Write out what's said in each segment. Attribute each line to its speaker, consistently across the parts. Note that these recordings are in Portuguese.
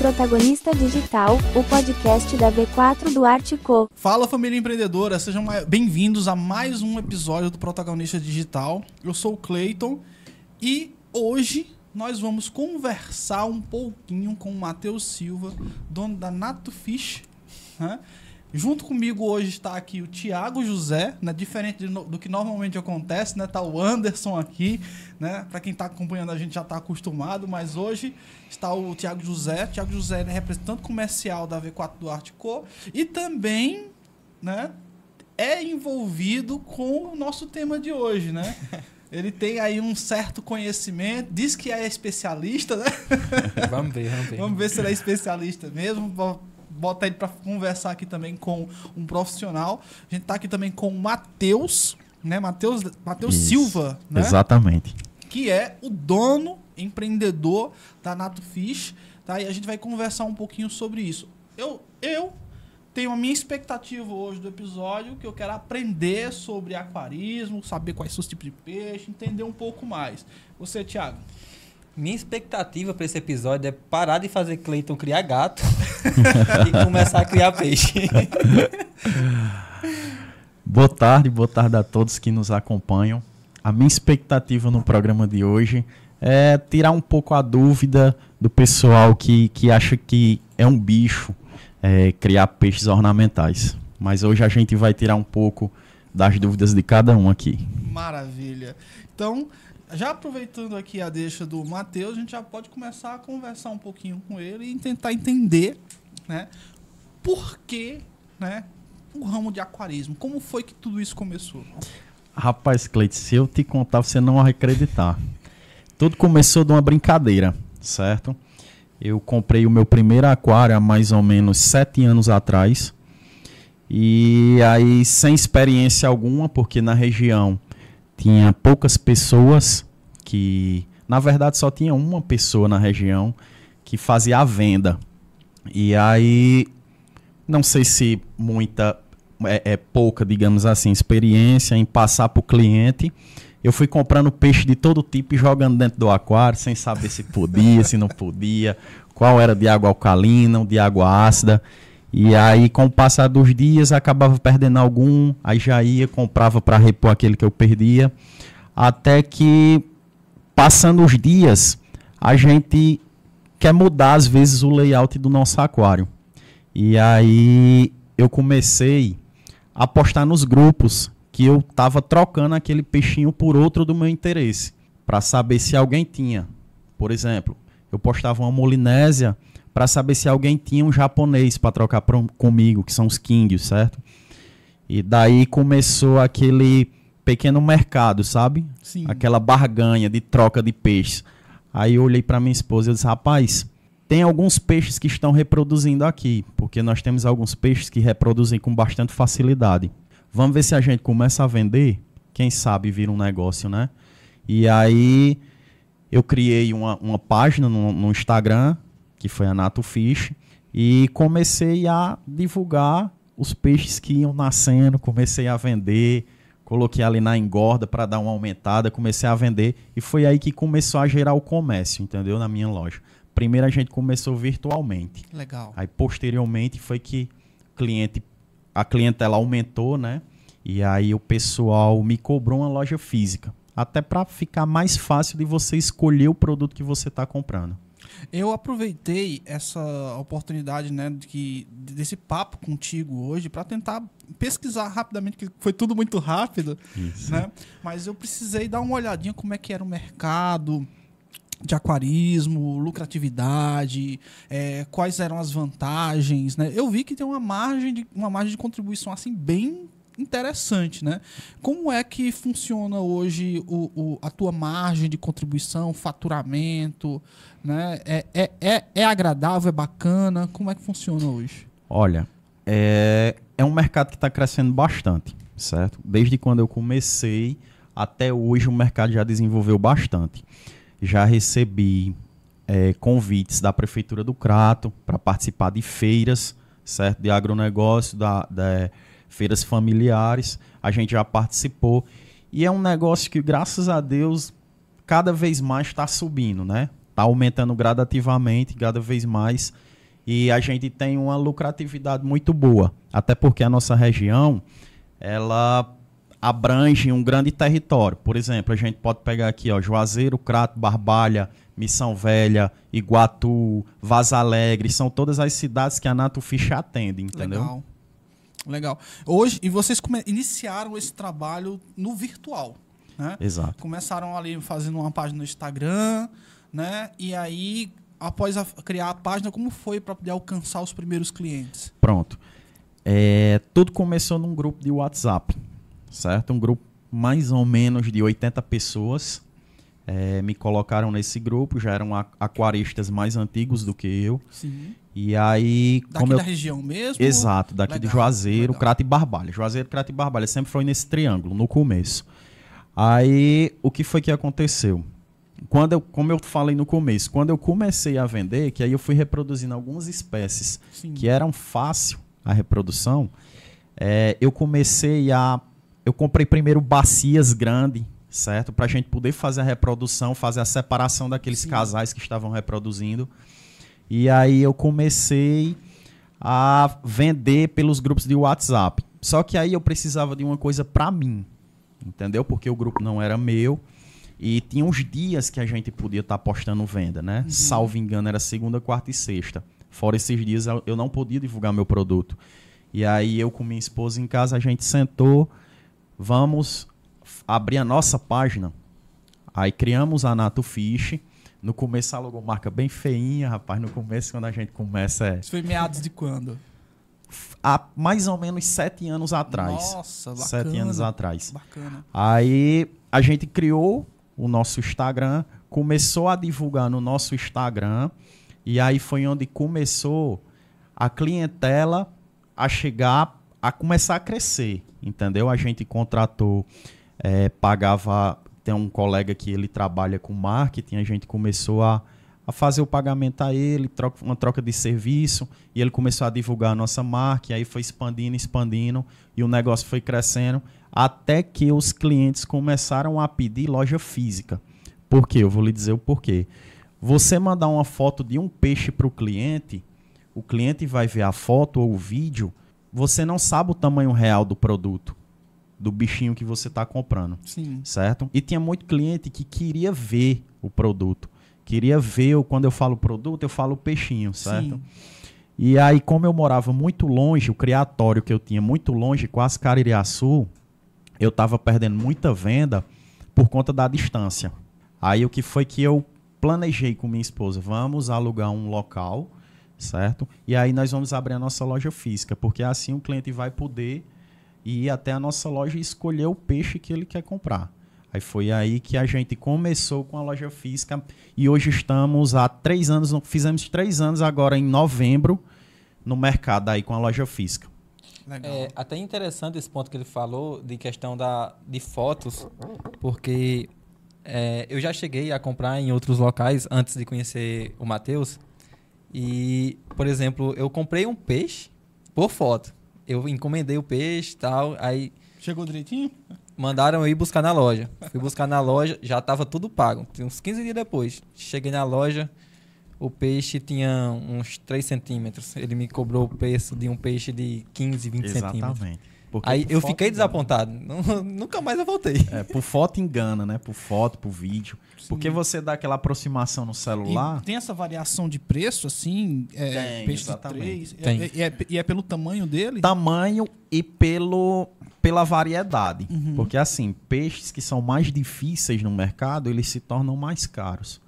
Speaker 1: Protagonista Digital, o podcast da V4 do Artico.
Speaker 2: Fala família empreendedora, sejam bem-vindos a mais um episódio do Protagonista Digital. Eu sou o Clayton e hoje nós vamos conversar um pouquinho com o Matheus Silva, dono da Nato Fish. Né? Junto comigo hoje está aqui o Tiago José, né? Diferente do, do, que normalmente acontece, né? Tá o Anderson aqui, né? Para quem está acompanhando a gente já está acostumado, mas hoje está o Tiago José. Tiago José é representante comercial da V4 do Artico e também, né? É envolvido com o nosso tema de hoje, né? Ele tem aí um certo conhecimento, diz que é especialista, né?
Speaker 3: Vamos ver, vamos ver.
Speaker 2: Vamos ver se ele é especialista mesmo botar ele para conversar aqui também com um profissional. A gente está aqui também com o Matheus, né? Matheus, Matheus Silva, né?
Speaker 4: Exatamente.
Speaker 2: Que é o dono, empreendedor da Nato Fish, tá? E a gente vai conversar um pouquinho sobre isso. Eu, eu tenho a minha expectativa hoje do episódio, que eu quero aprender sobre aquarismo, saber quais são os tipos de peixe, entender um pouco mais. Você, Thiago?
Speaker 3: Minha expectativa para esse episódio é parar de fazer Cleiton criar gato e começar a criar peixe.
Speaker 4: boa tarde, boa tarde a todos que nos acompanham. A minha expectativa no programa de hoje é tirar um pouco a dúvida do pessoal que, que acha que é um bicho é, criar peixes ornamentais. Mas hoje a gente vai tirar um pouco das dúvidas de cada um aqui.
Speaker 2: Maravilha. Então, já aproveitando aqui a deixa do Matheus, a gente já pode começar a conversar um pouquinho com ele e tentar entender, né, por que, né, o ramo de aquarismo, como foi que tudo isso começou?
Speaker 4: Rapaz, Cleide, se eu te contar, você não vai acreditar. Tudo começou de uma brincadeira, certo? Eu comprei o meu primeiro aquário há mais ou menos sete anos atrás. E aí, sem experiência alguma, porque na região tinha poucas pessoas que, na verdade, só tinha uma pessoa na região que fazia a venda. E aí, não sei se muita, é, é pouca, digamos assim, experiência em passar para o cliente. Eu fui comprando peixe de todo tipo e jogando dentro do aquário, sem saber se podia, se não podia, qual era de água alcalina, de água ácida. E aí, com o passar dos dias, acabava perdendo algum, aí já ia, comprava para repor aquele que eu perdia. Até que, passando os dias, a gente quer mudar, às vezes, o layout do nosso aquário. E aí, eu comecei a postar nos grupos que eu estava trocando aquele peixinho por outro do meu interesse, para saber se alguém tinha. Por exemplo, eu postava uma molinésia para saber se alguém tinha um japonês para trocar pra, comigo, que são os Kings, certo? E daí começou aquele pequeno mercado, sabe? Sim. Aquela barganha de troca de peixes. Aí eu olhei para minha esposa e disse: "Rapaz, tem alguns peixes que estão reproduzindo aqui, porque nós temos alguns peixes que reproduzem com bastante facilidade. Vamos ver se a gente começa a vender, quem sabe vira um negócio, né? E aí eu criei uma, uma página no, no Instagram que foi a Nato Fish, e comecei a divulgar os peixes que iam nascendo, comecei a vender, coloquei ali na engorda para dar uma aumentada, comecei a vender e foi aí que começou a gerar o comércio, entendeu? Na minha loja. Primeiro a gente começou virtualmente.
Speaker 2: Legal.
Speaker 4: Aí posteriormente foi que cliente a clientela aumentou, né? E aí o pessoal me cobrou uma loja física, até para ficar mais fácil de você escolher o produto que você está comprando.
Speaker 2: Eu aproveitei essa oportunidade, né, de que, desse papo contigo hoje para tentar pesquisar rapidamente, que foi tudo muito rápido, Isso. né? Mas eu precisei dar uma olhadinha como é que era o mercado de aquarismo, lucratividade, é, quais eram as vantagens, né? Eu vi que tem uma margem de uma margem de contribuição assim bem interessante, né? Como é que funciona hoje o, o, a tua margem de contribuição, faturamento, né? É, é, é, é agradável, é bacana? Como é que funciona hoje?
Speaker 4: Olha, é, é um mercado que está crescendo bastante, certo? Desde quando eu comecei até hoje o mercado já desenvolveu bastante. Já recebi é, convites da Prefeitura do Crato para participar de feiras, certo? De agronegócio, da, da feiras familiares, a gente já participou. E é um negócio que, graças a Deus, cada vez mais está subindo, né? Está aumentando gradativamente, cada vez mais. E a gente tem uma lucratividade muito boa. Até porque a nossa região, ela abrange um grande território. Por exemplo, a gente pode pegar aqui, ó, Juazeiro, Crato, Barbalha, Missão Velha, Iguatu, Vaz Alegre, são todas as cidades que a Nato Fish atende, entendeu?
Speaker 2: Legal. Legal. Hoje, e vocês iniciaram esse trabalho no virtual, né?
Speaker 4: Exato.
Speaker 2: Começaram ali fazendo uma página no Instagram, né? E aí, após a- criar a página, como foi para poder alcançar os primeiros clientes?
Speaker 4: Pronto. É, tudo começou num grupo de WhatsApp, certo? Um grupo mais ou menos de 80 pessoas. É, me colocaram nesse grupo, já eram aquaristas mais antigos do que eu.
Speaker 2: Sim.
Speaker 4: E aí,
Speaker 2: Daqui
Speaker 4: como eu
Speaker 2: da região mesmo?
Speaker 4: Exato, daqui de
Speaker 2: Legal,
Speaker 4: Juazeiro,
Speaker 2: legal.
Speaker 4: Crato e Barbalha. Juazeiro, Crato e Barbalha sempre foi nesse triângulo, no começo. Aí, o que foi que aconteceu? Quando eu, como eu falei no começo, quando eu comecei a vender, que aí eu fui reproduzindo algumas espécies
Speaker 2: Sim.
Speaker 4: que eram fácil a reprodução, é, eu comecei a. Eu comprei primeiro bacias grandes, certo? Para a gente poder fazer a reprodução, fazer a separação daqueles
Speaker 2: Sim.
Speaker 4: casais que estavam reproduzindo. E aí eu comecei a vender pelos grupos de WhatsApp. Só que aí eu precisava de uma coisa para mim, entendeu? Porque o grupo não era meu. E tinha uns dias que a gente podia estar postando venda, né? Salvo engano, era segunda, quarta e sexta. Fora esses dias eu não podia divulgar meu produto. E aí eu com minha esposa em casa, a gente sentou, vamos abrir a nossa página. Aí criamos a Nato Fish. No começo a logomarca bem feinha, rapaz. No começo, quando a gente começa, é
Speaker 2: Isso foi meados de quando?
Speaker 4: há mais ou menos sete anos atrás.
Speaker 2: Nossa, bacana.
Speaker 4: Sete anos atrás.
Speaker 2: Bacana.
Speaker 4: Aí a gente criou o nosso Instagram, começou a divulgar no nosso Instagram, e aí foi onde começou a clientela a chegar, a começar a crescer, entendeu? A gente contratou, eh, pagava, tem um colega que ele trabalha com marketing, a gente começou a, a fazer o pagamento a ele, troca, uma troca de serviço, e ele começou a divulgar a nossa marca, e aí foi expandindo, expandindo, e o negócio foi crescendo, até que os clientes começaram a pedir loja física. Por quê? Eu vou lhe dizer o porquê. Você mandar uma foto de um peixe para o cliente, o cliente vai ver a foto ou o vídeo, você não sabe o tamanho real do produto, do bichinho que você está comprando
Speaker 2: Sim.
Speaker 4: certo? E tinha muito cliente que queria ver o produto. Queria ver, o- quando eu falo produto, eu falo peixinho, certo?
Speaker 2: Sim.
Speaker 4: E aí, como eu morava muito longe, o criatório que eu tinha muito longe, quase Caririaçu, eu estava perdendo muita venda por conta da distância. Aí, o que foi que eu planejei com minha esposa? Vamos alugar um local, certo? E aí, nós vamos abrir a nossa loja física, porque assim o cliente vai poder ir até a nossa loja e escolher o peixe que ele quer comprar. Aí foi aí que a gente começou com a loja física e hoje estamos há três anos, fizemos três anos agora em novembro no mercado aí com a loja física.
Speaker 2: Legal.
Speaker 3: É até interessante esse ponto que ele falou de questão da, de fotos, porque é, eu já cheguei a comprar em outros locais antes de conhecer o Matheus. E, por exemplo, eu comprei um peixe por foto. Eu encomendei o peixe e tal, aí
Speaker 2: Chegou direitinho?
Speaker 3: mandaram eu ir buscar na loja. Fui buscar na loja, já estava tudo pago. Uns 15 dias depois. Cheguei na loja, o peixe tinha uns 3 centímetros. Ele me cobrou o preço de um peixe de 15, 20 centímetros.
Speaker 4: Exatamente. Porque
Speaker 3: Aí eu fiquei
Speaker 4: engana.
Speaker 3: desapontado. Nunca mais eu voltei.
Speaker 4: É, por foto engana, né? Por foto, por vídeo. Porque você dá aquela aproximação no
Speaker 2: E
Speaker 4: celular.
Speaker 2: tem essa variação de preço, assim? É,
Speaker 4: Tem,
Speaker 2: peixe
Speaker 4: exatamente.
Speaker 2: de três?
Speaker 3: Tem.
Speaker 2: É- E é, e é pelo tamanho dele?
Speaker 4: tamanho e pelo pela variedade.
Speaker 2: Uhum.
Speaker 4: Porque assim, peixes que são mais difíceis no mercado, eles se tornam mais caros.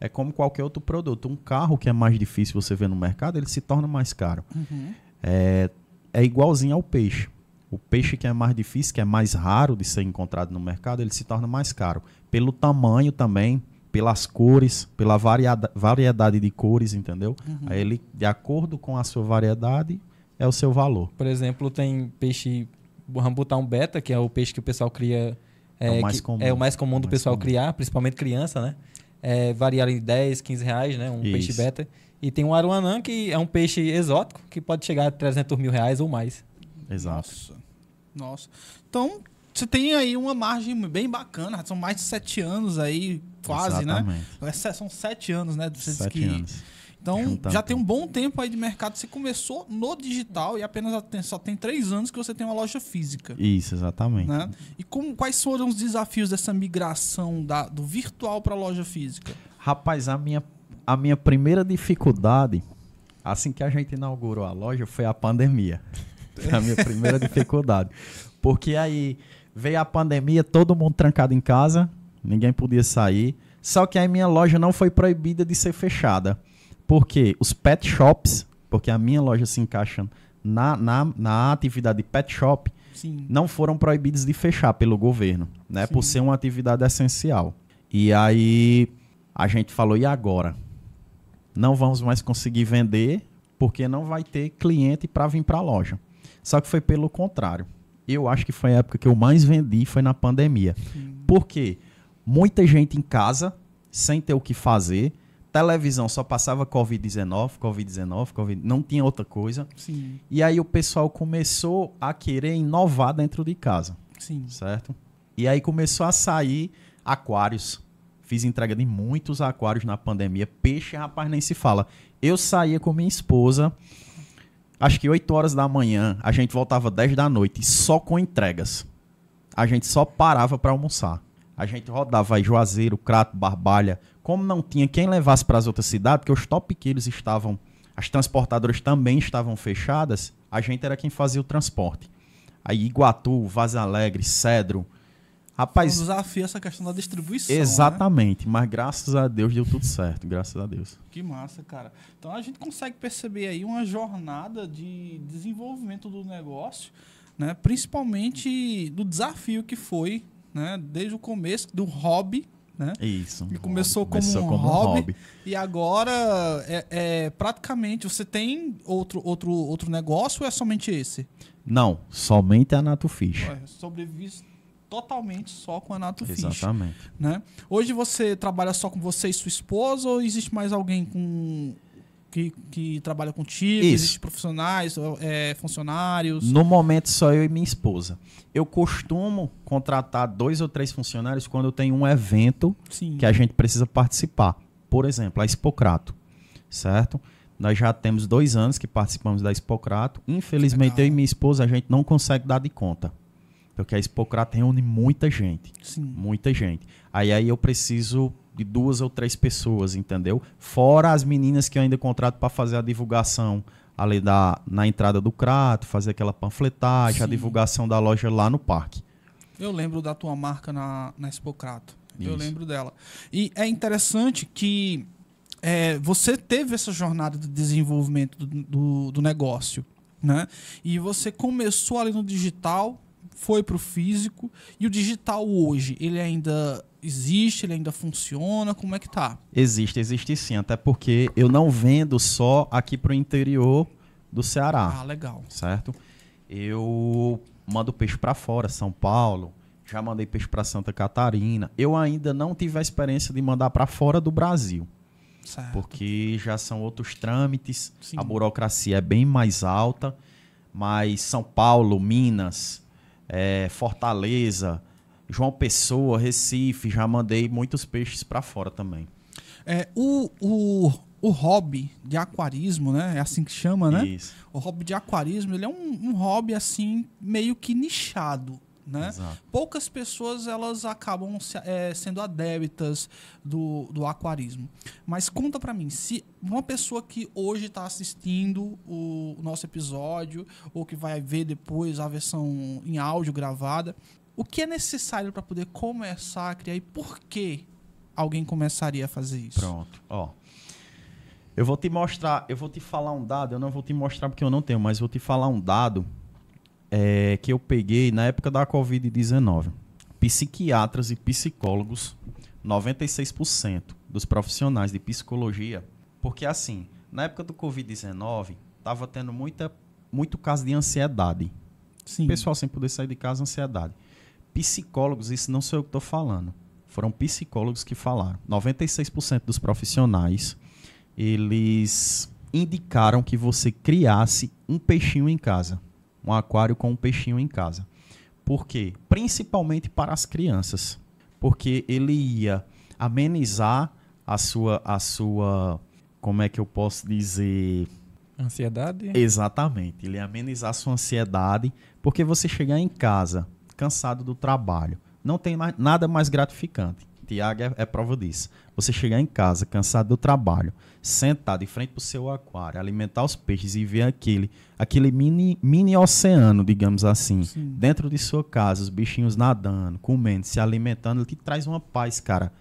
Speaker 4: É como qualquer outro produto. Um carro que é mais difícil você ver no mercado, ele se torna mais caro.
Speaker 2: Uhum.
Speaker 4: É, é igualzinho ao peixe. O peixe que é mais difícil, que é mais raro de ser encontrado no mercado, ele se torna mais caro. Pelo tamanho também, pelas cores, pela variada- variedade de cores, entendeu? Aí ele, de acordo com a sua variedade, é o seu valor.
Speaker 3: Por exemplo, tem peixe rambutão beta, que é o peixe que o pessoal cria.
Speaker 4: É o mais comum.
Speaker 3: É o mais comum do
Speaker 4: Mais
Speaker 3: pessoal
Speaker 4: comum.
Speaker 3: criar, principalmente criança, né? É, varia em 10, 15 reais, né? Um peixe
Speaker 4: Isso.
Speaker 3: beta. E tem o aruanã, que é um peixe exótico, que pode chegar a 300 mil reais ou mais.
Speaker 4: Exato.
Speaker 2: Nossa. Nossa. Então, você tem aí uma margem bem bacana. São mais de sete anos aí, quase, né?
Speaker 4: Exatamente.
Speaker 2: É, se- São sete anos, né? Você
Speaker 4: Sete
Speaker 2: que-
Speaker 4: anos.
Speaker 2: Então,
Speaker 4: Juntando
Speaker 2: já tem um bom tempo aí de mercado. Você começou no digital e apenas tem- só tem três anos que você tem uma loja física.
Speaker 4: Isso, exatamente.
Speaker 2: Né? E como, quais foram os desafios dessa migração da- do virtual para a loja física?
Speaker 4: Rapaz, a minha, a minha primeira dificuldade, assim que a gente inaugurou a loja, foi a pandemia. A minha primeira dificuldade. Porque aí veio a pandemia, todo mundo trancado em casa, ninguém podia sair. Só que aí minha loja não foi proibida de ser fechada. Porque os pet shops, porque a minha loja se encaixa na, na, na atividade de pet shop,
Speaker 2: Sim.
Speaker 4: não foram proibidos de fechar pelo governo, né?
Speaker 2: Sim.
Speaker 4: Por ser uma atividade essencial. E aí a gente falou, e agora? Não vamos mais conseguir vender porque não vai ter cliente para vir para a loja. Só que foi pelo contrário. Eu acho que foi a época que eu mais vendi foi na pandemia. Por quê? Muita gente em casa, sem ter o que fazer. Televisão só passava Covid-19, Covid-19, Covid, não tinha outra coisa.
Speaker 2: Sim,
Speaker 4: E aí o pessoal começou a querer inovar dentro de casa,
Speaker 2: sim.
Speaker 4: certo? E aí começou a sair aquários. Fiz entrega de muitos aquários na pandemia. Peixe, rapaz, nem se fala. Eu saía com minha esposa, acho que 8 horas da manhã, a gente voltava 10 da noite, só com entregas. A gente só parava para almoçar. A gente rodava Juazeiro, Crato, Barbalha. Como não tinha quem levasse para as outras cidades, porque os top estavam, as transportadoras também estavam fechadas, a gente era quem fazia o transporte. Aí Iguatu, Vaz Alegre, Cedro.
Speaker 2: Foi um
Speaker 4: Rapaz,
Speaker 2: desafio essa questão da distribuição. né?
Speaker 4: exatamente, mas graças a Deus deu tudo certo, graças a Deus.
Speaker 2: Que massa, cara. Então a gente consegue perceber aí uma jornada de desenvolvimento do negócio, né? Principalmente do desafio que foi, né? Desde o começo do hobby, né?
Speaker 4: Isso.
Speaker 2: E começou como
Speaker 4: Começou
Speaker 2: um hobby. E agora é, é praticamente você tem outro outro outro negócio ou é somente esse?
Speaker 4: Não, somente a Nato Fish.
Speaker 2: É, Sobrevive totalmente só com a Nato Fish.
Speaker 4: Exatamente.
Speaker 2: né? Hoje você trabalha só com você e sua esposa ou existe mais alguém com que, que trabalha contigo?
Speaker 4: Isso.
Speaker 2: Existem profissionais, é, funcionários?
Speaker 4: No momento, só eu e minha esposa. Eu costumo contratar dois ou três funcionários quando eu tenho um evento
Speaker 2: Sim.
Speaker 4: que a gente precisa participar. Por exemplo, a Expocrato, certo? Nós já temos dois anos que participamos da Expocrato. Infelizmente,
Speaker 2: Legal.
Speaker 4: eu e minha esposa, a gente não consegue dar de conta. Porque a Expocrato reúne muita gente.
Speaker 2: Sim.
Speaker 4: Muita gente. Aí, aí eu preciso de duas ou três pessoas, entendeu? Fora as meninas que eu ainda contrato para fazer a divulgação ali da, na entrada do Crato, fazer aquela panfletagem, a
Speaker 2: Sim.
Speaker 4: divulgação da loja lá no parque.
Speaker 2: Eu lembro da tua marca na, na Expocrato. Eu
Speaker 4: Isso.
Speaker 2: lembro dela. E é interessante que é, você teve essa jornada de desenvolvimento do, do, do negócio, né? E você começou ali no digital, foi pro físico, e o digital hoje, ele ainda existe, ele ainda funciona, como é que tá?
Speaker 4: Existe, existe sim, até porque eu não vendo só aqui pro interior do Ceará.
Speaker 2: Ah, legal.
Speaker 4: certo? Eu mando peixe para fora, São Paulo, já mandei peixe para Santa Catarina. Eu ainda não tive a experiência de mandar para fora do Brasil,
Speaker 2: Certo.
Speaker 4: porque já são outros trâmites,
Speaker 2: Sim.
Speaker 4: a burocracia é bem mais alta, mas São Paulo, Minas, eh, Fortaleza, João Pessoa, Recife, já mandei muitos peixes para fora também.
Speaker 2: É, o, o, o hobby de aquarismo, né? É assim que chama, né?
Speaker 4: Isso.
Speaker 2: O hobby de aquarismo, ele é um, um hobby assim meio que nichado, né?
Speaker 4: Exato.
Speaker 2: Poucas pessoas elas acabam é, sendo adébitas do, do aquarismo. Mas conta pra mim, se uma pessoa que hoje está assistindo o, o nosso episódio ou que vai ver depois a versão em áudio gravada, o que é necessário para poder começar a criar e por que alguém começaria a fazer isso?
Speaker 4: Pronto, ó. Eu vou te mostrar, eu vou te falar um dado, eu não vou te mostrar porque eu não tenho, mas vou te falar um dado é, que eu peguei na época da Covid-19. Psiquiatras e psicólogos, 96% dos profissionais de psicologia, porque assim, na época do Covid-19, tava tendo muita, muito caso de ansiedade.
Speaker 2: Sim.
Speaker 4: Pessoal sem poder sair de casa, ansiedade. Psicólogos, isso não sou eu que estou falando. Foram psicólogos que falaram. 96% dos profissionais, eles indicaram que você criasse um peixinho em casa. Um aquário com um peixinho em casa. Por quê? Principalmente para as crianças. Porque ele ia amenizar a sua, a sua como é que eu posso dizer?
Speaker 3: Ansiedade.
Speaker 4: Exatamente. Ele amenizar sua ansiedade, porque você chegar em casa cansado do trabalho, não tem mais, nada mais gratificante. Tiago é, é prova disso. Você chegar em casa cansado do trabalho, sentar de frente para o seu aquário, alimentar os peixes e ver aquele, aquele mini, mini oceano, digamos assim,
Speaker 2: Sim.
Speaker 4: dentro de sua casa, os bichinhos nadando, comendo, se alimentando, ele te traz uma paz, cara,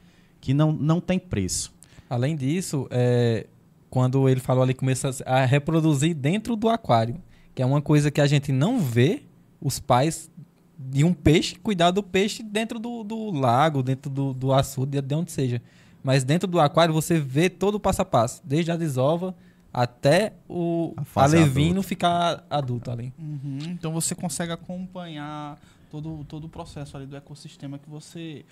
Speaker 4: que não, não tem preço.
Speaker 3: Além disso, é, quando ele falou ali, começa a reproduzir dentro do aquário, que é uma coisa que a gente não vê os pais de um peixe cuidar do peixe dentro do, do lago, dentro do, do açude, de onde seja. Mas dentro do aquário você vê todo o passo a passo, desde a desova até o alevino
Speaker 4: adulta.
Speaker 3: ficar adulto ali.
Speaker 2: Uhum. Então você consegue acompanhar todo, todo o processo ali do ecossistema que você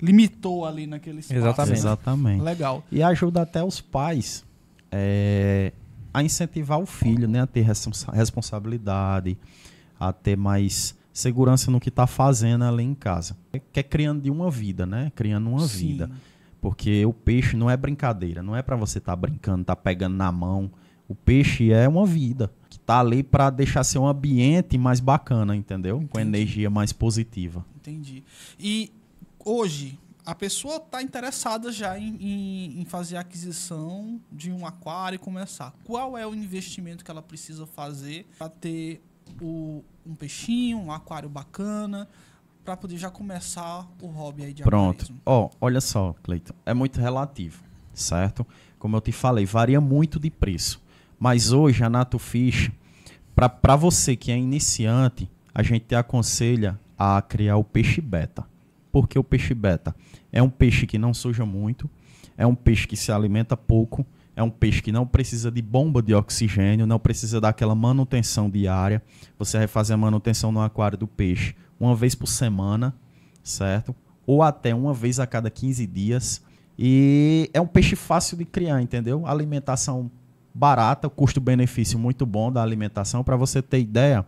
Speaker 2: limitou ali naquele espaço.
Speaker 3: Exatamente.
Speaker 4: Exatamente.
Speaker 2: Legal.
Speaker 4: E ajuda até os pais é, a incentivar o filho né, a ter responsa- responsabilidade, a ter mais segurança no que está fazendo ali em casa. Que é criando de uma vida, né? Criando uma
Speaker 2: Sim.
Speaker 4: vida. Porque o peixe não é brincadeira, não é para você estar brincando, estar pegando na mão. O peixe é uma vida que tá ali para deixar seu ambiente mais bacana, entendeu? Com
Speaker 2: Entendi.
Speaker 4: energia mais positiva.
Speaker 2: Entendi. E hoje, a pessoa está interessada já em, em- em fazer a aquisição de um aquário e começar. Qual é o investimento que ela precisa fazer para ter o- um peixinho, um aquário bacana, para poder já começar o hobby aí de
Speaker 4: Pronto. Ó, olha só, Cleiton, é muito relativo, certo? Como eu te falei, varia muito de preço. Mas hoje a Nato Fish, para você que é iniciante, a gente te aconselha a criar o peixe beta. Por que o peixe beta? É um peixe que não suja muito, é um peixe que se alimenta pouco, é um peixe que não precisa de bomba de oxigênio, não precisa daquela manutenção diária. Você vai fazer a manutenção no aquário do peixe uma vez por semana, certo? Ou até uma vez a cada 15 dias. E é um peixe fácil de criar, entendeu? Alimentação barata, custo-benefício muito bom da alimentação. Para você ter ideia,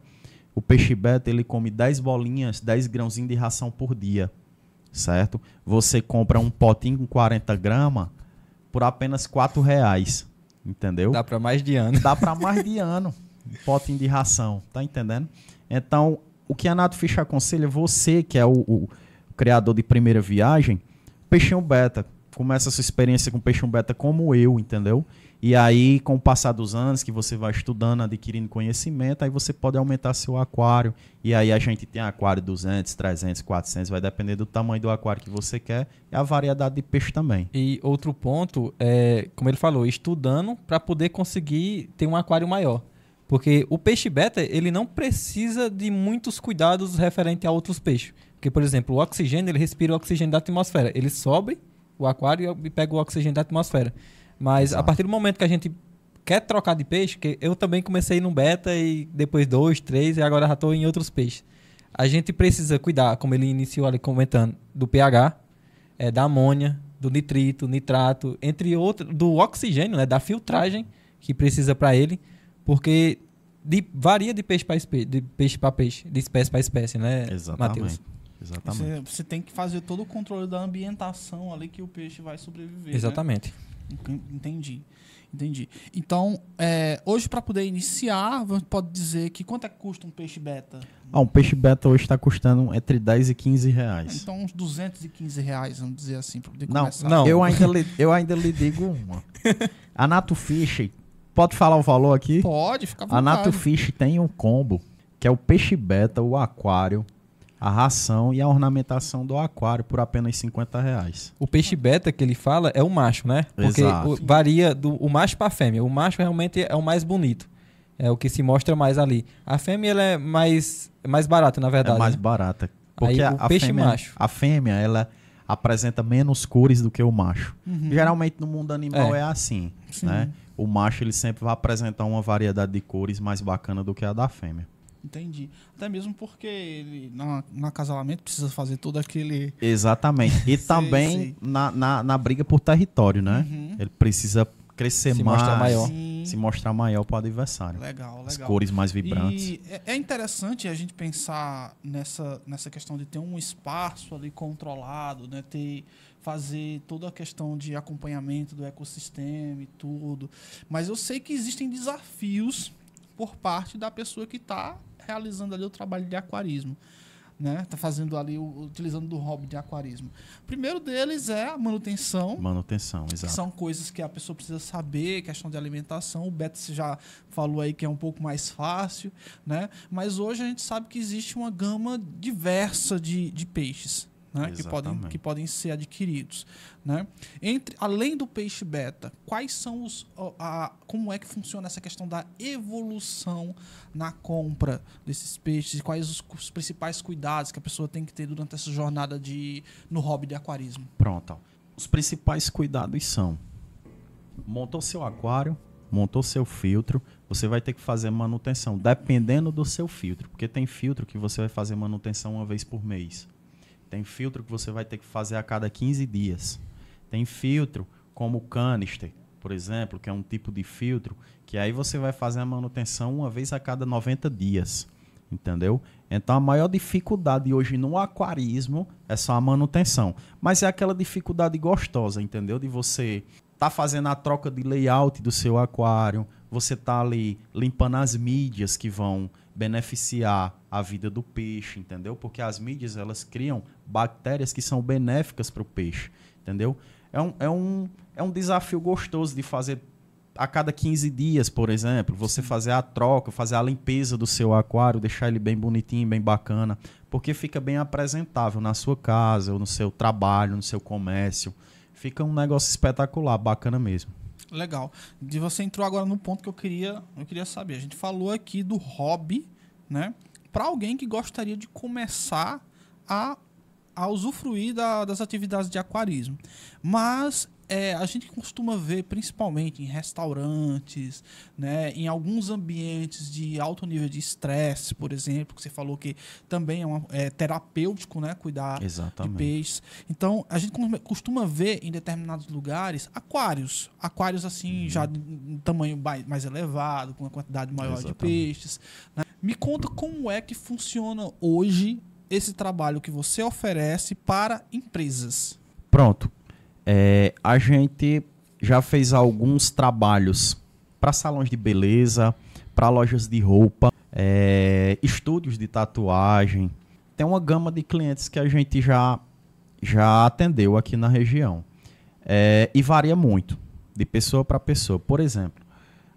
Speaker 4: o peixe beta ele come 10 bolinhas, 10 grãozinhos de ração por dia, certo? Você compra um potinho com 40 gramas por apenas 4 reais, entendeu?
Speaker 3: Dá para mais de ano.
Speaker 4: Dá para mais de ano. Um potinho de ração, tá entendendo? Então, o que a Nato Fish aconselha, você que é o, o criador de primeira viagem, peixinho beta. Começa a sua experiência com peixinho beta como eu, entendeu? E aí, com o passar dos anos, que você vai estudando, adquirindo conhecimento, aí você pode aumentar seu aquário. E aí a gente tem aquário 200, 300, 400, vai depender do tamanho do aquário que você quer e a variedade de peixe também.
Speaker 3: E outro ponto é, como ele falou, estudando para poder conseguir ter um aquário maior. Porque o peixe beta, ele não precisa de muitos cuidados referente a outros peixes. Porque, por exemplo, o oxigênio, ele respira o oxigênio da atmosfera. Ele sobe o aquário e pega o oxigênio da atmosfera. Mas a
Speaker 4: Exato.
Speaker 3: partir do momento que a gente quer trocar de peixe, que eu também comecei no beta e depois dois, três e agora já estou em outros peixes. A gente precisa cuidar, como ele iniciou ali comentando, do pH, é, da amônia, do nitrito, nitrato, entre outros, do oxigênio, né, da filtragem que precisa para ele, porque de- varia de peixe para peixe, de peixe para peixe, de espécie para espécie, né, Matheus?
Speaker 4: Exatamente.
Speaker 2: Você, você tem que fazer todo o controle da ambientação ali que o peixe vai sobreviver. né?
Speaker 3: Exatamente.
Speaker 2: Enten- Entendi. Entendi. Então, é, hoje, para poder iniciar, você pode dizer que quanto é que custa um peixe beta?
Speaker 4: Ah, um peixe beta hoje está custando entre 10 e 15 reais.
Speaker 2: Então, uns 215 reais, vamos dizer assim, para poder
Speaker 4: Não,
Speaker 2: começar.
Speaker 3: não.
Speaker 4: Eu, ainda lhe, eu ainda lhe digo uma. A Nato Fish, pode falar o valor aqui?
Speaker 2: Pode, fica à
Speaker 4: A
Speaker 2: vontade.
Speaker 4: Nato Fish tem um combo, que é o peixe beta, o aquário, a ração e a ornamentação do aquário por apenas 50 reais.
Speaker 3: O peixe beta que ele fala é o macho, né? Porque o- varia do o macho para fêmea. O macho realmente é o mais bonito. É o que se mostra mais ali. A fêmea ela é mais mais barata, na verdade.
Speaker 4: é mais
Speaker 3: né?
Speaker 4: barata. Porque
Speaker 3: Aí,
Speaker 4: a,
Speaker 3: o
Speaker 4: a
Speaker 3: peixe
Speaker 4: fêmea,
Speaker 3: macho.
Speaker 4: a fêmea, ela apresenta menos cores do que o macho.
Speaker 2: Uhum.
Speaker 4: Geralmente no mundo animal
Speaker 3: É.
Speaker 4: é, assim,
Speaker 2: Sim.
Speaker 4: né? O macho ele sempre vai apresentar uma variedade de cores mais bacana do que a da fêmea.
Speaker 2: Entendi. Até mesmo porque ele, na, no acasalamento precisa fazer todo aquele.
Speaker 4: Exatamente. E
Speaker 2: Sei,
Speaker 4: também
Speaker 2: sei.
Speaker 4: Na, na, na briga por território, né?
Speaker 2: Uhum.
Speaker 4: Ele precisa crescer
Speaker 3: Se
Speaker 4: mais,
Speaker 3: mostrar maior.
Speaker 2: Sim.
Speaker 4: se mostrar maior para o adversário.
Speaker 2: Legal,
Speaker 4: As
Speaker 2: legal.
Speaker 4: cores mais vibrantes.
Speaker 2: E é- é interessante a gente pensar nessa, nessa questão de ter um espaço ali controlado, né? Ter, fazer toda a questão de acompanhamento do ecossistema e tudo. Mas eu sei que existem desafios por parte da pessoa que está realizando ali o trabalho de aquarismo. Né? Tá fazendo ali, o- utilizando do hobby de aquarismo. O primeiro deles é a manutenção,
Speaker 4: Manutenção, exato.
Speaker 2: são coisas que a pessoa precisa saber, questão de alimentação. O Beto já falou aí que é um pouco mais fácil, né? Mas hoje a gente sabe que existe uma gama diversa de, de peixes. Né? Que, podem, que podem ser adquiridos. Né? Entre, além do peixe beta, quais são os. ó, a- como é que funciona essa questão da evolução na compra desses peixes? E quais os, os principais cuidados que a pessoa tem que ter durante essa jornada de, no hobby de aquarismo?
Speaker 4: Pronto. Os principais cuidados são: montou seu aquário, montou seu filtro, você vai ter que fazer manutenção, dependendo do seu filtro, porque tem filtro que você vai fazer manutenção uma vez por mês. Tem filtro que você vai ter que fazer a cada 15 dias. Tem filtro como o canister, por exemplo, que é um tipo de filtro que aí você vai fazer a manutenção uma vez a cada 90 dias. Entendeu? Então a maior dificuldade hoje no aquarismo é só a manutenção. Mas é aquela dificuldade gostosa, entendeu? De você tá fazendo a troca de layout do seu aquário, você tá ali limpando as mídias que vão beneficiar a vida do peixe, entendeu? Porque as mídias elas criam bactérias que são benéficas para o peixe, entendeu? É um, é, um, é um desafio gostoso de fazer a cada 15 dias, por exemplo, você fazer a troca, fazer a limpeza do seu aquário, deixar ele bem bonitinho, bem bacana, porque fica bem apresentável na sua casa, ou no seu trabalho, no seu comércio. Fica um negócio espetacular, bacana mesmo.
Speaker 2: Legal. De você entrou agora no ponto que eu queria, eu queria saber. A gente falou aqui do hobby, né? Para alguém que gostaria de começar a, a usufruir da- das atividades de aquarismo. Mas é, a gente costuma ver, principalmente em restaurantes, né, em alguns ambientes de alto nível de estresse, por exemplo, que você falou que também é, uma- é terapêutico, né, cuidar de
Speaker 4: Exatamente.
Speaker 2: peixes. Então, a gente costuma ver em determinados lugares aquários. Aquários, assim, já de de tamanho mais elevado, com uma quantidade maior de
Speaker 4: Exatamente.
Speaker 2: peixes. né? Me conta como é que funciona hoje esse trabalho que você oferece para empresas.
Speaker 4: Pronto. É, a gente já fez alguns trabalhos para salões de beleza, para lojas de roupa, é, estúdios de tatuagem. Tem uma gama de clientes que a gente já, já atendeu aqui na região. É, e varia muito, de pessoa para pessoa. Por exemplo,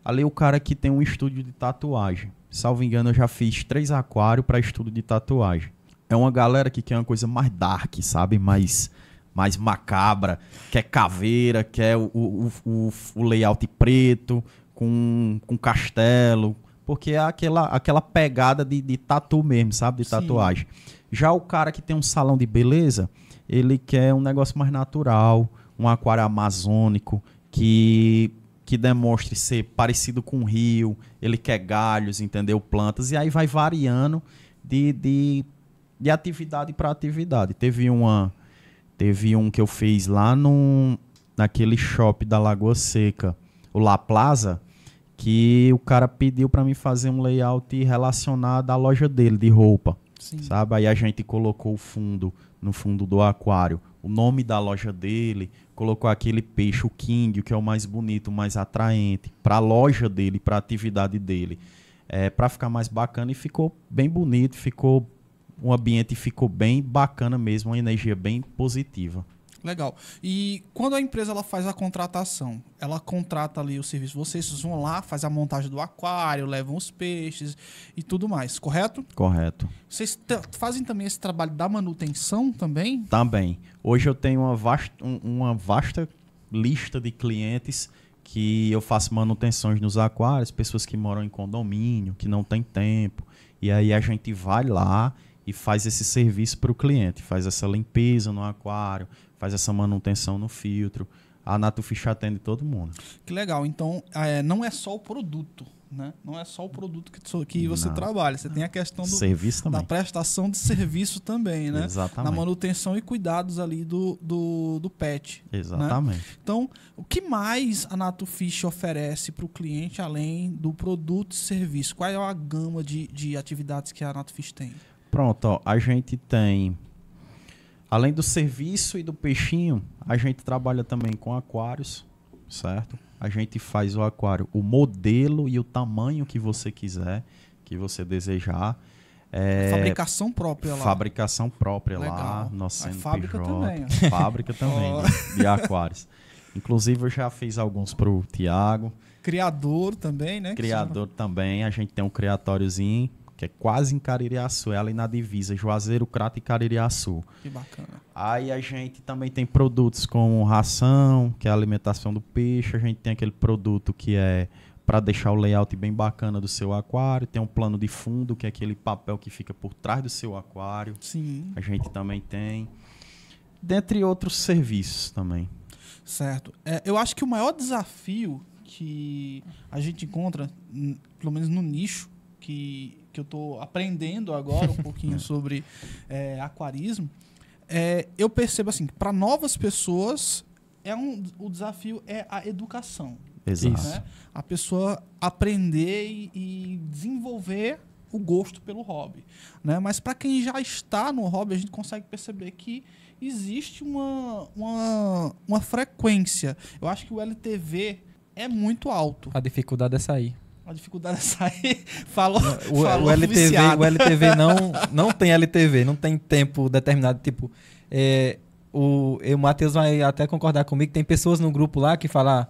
Speaker 4: ali o cara que tem um estúdio de tatuagem. Salvo engano, eu já fiz três aquários para estudo de tatuagem. É uma galera que quer uma coisa mais dark, sabe? Mais, mais macabra, quer caveira, quer o, o, o, o layout preto, com, com castelo. Porque é aquela, aquela pegada de, de tatu mesmo, sabe? De
Speaker 2: Sim.
Speaker 4: tatuagem. Já o cara que tem um salão de beleza, ele quer um negócio mais natural, um aquário amazônico, que, que demonstre ser parecido com um rio, ele quer galhos, entendeu? Plantas, e aí vai variando de, de, de atividade para atividade. Teve uma teve um que eu fiz lá no, naquele shopping da Lagoa Seca, o La Plaza, que o cara pediu para mim fazer um layout relacionado à loja dele de roupa
Speaker 2: Sim.
Speaker 4: sabe? Aí a gente colocou o fundo no fundo do aquário, o nome da loja dele, colocou aquele peixe, o King, que é o mais bonito, o mais atraente, para a loja dele, para a atividade dele, é, para ficar mais bacana e ficou bem bonito, ficou o ambiente ficou bem bacana mesmo, uma energia bem positiva.
Speaker 2: Legal. E quando a empresa ela faz a contratação, ela contrata ali o serviço, vocês vão lá, fazem a montagem do aquário, levam os peixes e tudo mais, correto?
Speaker 4: Correto.
Speaker 2: Vocês fazem também esse trabalho da manutenção também?
Speaker 4: Também. Hoje eu tenho uma vasta, um- uma vasta lista de clientes que eu faço manutenções nos aquários, pessoas que moram em condomínio, que não tem tempo. E aí a gente vai lá e faz esse serviço para o cliente, faz essa limpeza no aquário, faz essa manutenção no filtro. A Natufish atende todo mundo.
Speaker 2: Que legal. Então, é, não é só o produto, né? Não é só o produto que, que você
Speaker 4: Não.
Speaker 2: trabalha, você tem a questão do,
Speaker 4: Serviço
Speaker 2: da
Speaker 4: também.
Speaker 2: prestação de serviço também, né? Na
Speaker 4: Exatamente.
Speaker 2: manutenção e cuidados ali do, do, do pet.
Speaker 4: Exatamente.
Speaker 2: Então, o que mais a Nato Fish oferece para o cliente além do produto e serviço? Qual é a gama de, de atividades que a Nato Fish tem?
Speaker 4: Pronto, ó, a gente tem. Além do serviço e do peixinho, a gente trabalha também com aquários, certo? A gente faz o aquário, o modelo e o tamanho que você quiser, que você desejar. É,
Speaker 2: Fabricação própria lá.
Speaker 4: fabricação própria lá,
Speaker 2: Legal. Mas
Speaker 4: CNPJ.
Speaker 2: fábrica também, ó.
Speaker 4: Fábrica também, de, de aquários. Inclusive, eu já fiz alguns pro Tiago,
Speaker 2: Criador também, né?
Speaker 4: criador também. A gente tem um criatóriozinho que é quase em Caririaçu, é ali na divisa, Juazeiro, Crato e Caririaçu.
Speaker 2: Que bacana.
Speaker 4: Aí a gente também tem produtos como ração, que é a alimentação do peixe. A gente tem aquele produto que é para deixar o layout bem bacana do seu aquário. Tem um plano de fundo, que é aquele papel que fica por trás do seu aquário.
Speaker 2: Sim,
Speaker 4: A gente também tem. Dentre outros serviços também.
Speaker 2: certo. É, eu acho que o maior desafio que a gente encontra, pelo menos no nicho, que, que eu estou aprendendo agora um pouquinho sobre é, aquarismo, é, eu percebo assim, para novas pessoas, é um, o desafio é a educação.
Speaker 4: Exato.
Speaker 2: Né? A pessoa aprender e, e desenvolver o gosto pelo hobby. Né? Mas para quem já está no hobby, a gente consegue perceber que existe uma, uma, uma frequência. Eu acho que o LTV é muito alto.
Speaker 3: A dificuldade é sair.
Speaker 2: A dificuldade é sair. falou,
Speaker 3: O,
Speaker 2: falou
Speaker 3: o LTV,
Speaker 2: viciado.
Speaker 3: o LTV não, não tem LTV, não tem tempo determinado. Tipo, é, o, o Matheus vai até concordar comigo. Tem pessoas no grupo lá que falam: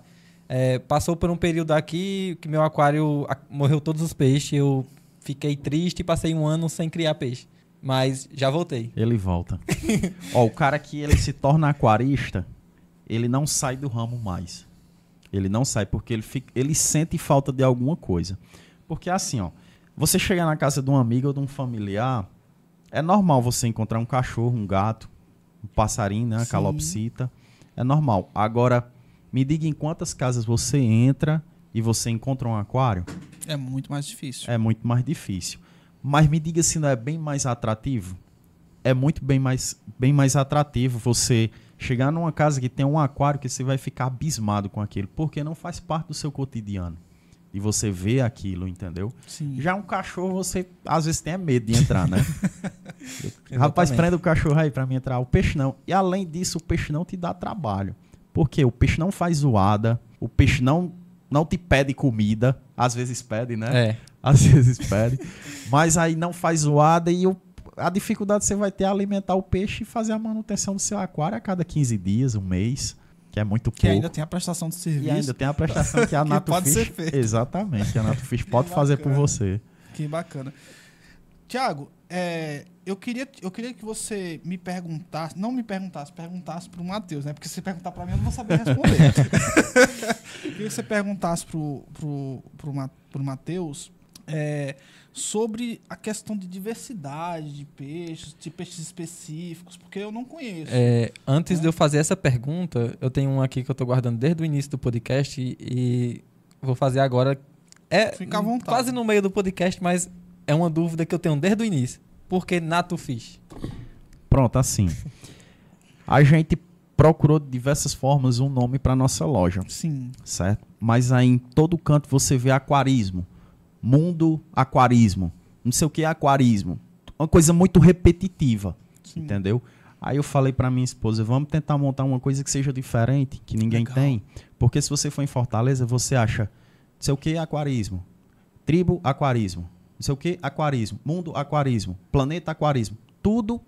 Speaker 3: é, passou por um período aqui que meu aquário a- morreu todos os peixes. Eu fiquei triste e passei um ano sem criar peixe. Mas já voltei.
Speaker 4: Ele volta. Ó, o cara que ele se torna aquarista, ele não sai do ramo mais. Ele não sai porque ele, fica, ele sente falta de alguma coisa. Porque assim, ó, você chegar na casa de um amigo ou de um familiar, é normal você encontrar um cachorro, um gato, um passarinho, né,
Speaker 2: Sim.
Speaker 4: calopsita. É normal. Agora, me diga em quantas casas você entra e você encontra um aquário?
Speaker 2: É muito mais difícil.
Speaker 4: é muito mais difícil. Mas me diga se não é bem mais atrativo. É muito bem mais, bem mais atrativo você chegar numa casa que tem um aquário que você vai ficar abismado com aquilo, porque não faz parte do seu cotidiano. E você vê aquilo, entendeu?
Speaker 2: Sim.
Speaker 4: Já um cachorro, você às vezes tem medo de entrar, né? Rapaz, prenda o cachorro aí pra mim entrar. O peixe não. E além disso, o peixe não te dá trabalho. Porque o peixe não faz zoada, o peixe não, não te pede comida. Às vezes pede, né?
Speaker 3: É.
Speaker 4: Às vezes pede. Mas aí não faz zoada e o- a dificuldade que você vai ter é alimentar o peixe e fazer a manutenção do seu aquário a cada 15 dias, um mês, que é muito
Speaker 2: Que
Speaker 4: pouco.
Speaker 2: ainda tem a prestação de serviço.
Speaker 4: E ainda tem a prestação que a
Speaker 2: Que
Speaker 4: Nato
Speaker 2: pode ser
Speaker 4: Fish,
Speaker 2: feita.
Speaker 4: exatamente, que a Nato Fish pode fazer por você.
Speaker 2: Que bacana. Tiago, é, eu, queria, eu queria que você me perguntasse, não me perguntasse, perguntasse pro Matheus, né? Porque se você perguntar para mim, eu não vou saber responder. eu queria que você perguntasse Ma- pro Matheus é, sobre a questão de diversidade de peixes, de peixes específicos, porque eu não conheço.
Speaker 3: É, antes
Speaker 2: É.
Speaker 3: de eu fazer essa pergunta, eu tenho um aqui que eu tô guardando desde o início do podcast e, e vou fazer agora. É
Speaker 2: Fica à vontade.
Speaker 3: quase no meio do podcast, mas é uma dúvida que eu tenho desde o início. Por que Nato Fish?
Speaker 4: Pronto, assim. A gente procurou de diversas formas um nome para nossa loja,
Speaker 2: Sim,
Speaker 4: certo? Mas aí em todo canto você vê aquarismo, mundo aquarismo, não sei o que é aquarismo, uma coisa muito repetitiva,
Speaker 2: sim.
Speaker 4: entendeu? Aí eu falei para minha esposa, vamos tentar montar uma coisa que seja diferente, que ninguém
Speaker 2: Legal.
Speaker 4: tem, porque se você for em Fortaleza, você acha, não sei o que é aquarismo, tribo aquarismo, não sei o que aquarismo, mundo aquarismo, planeta aquarismo, tudo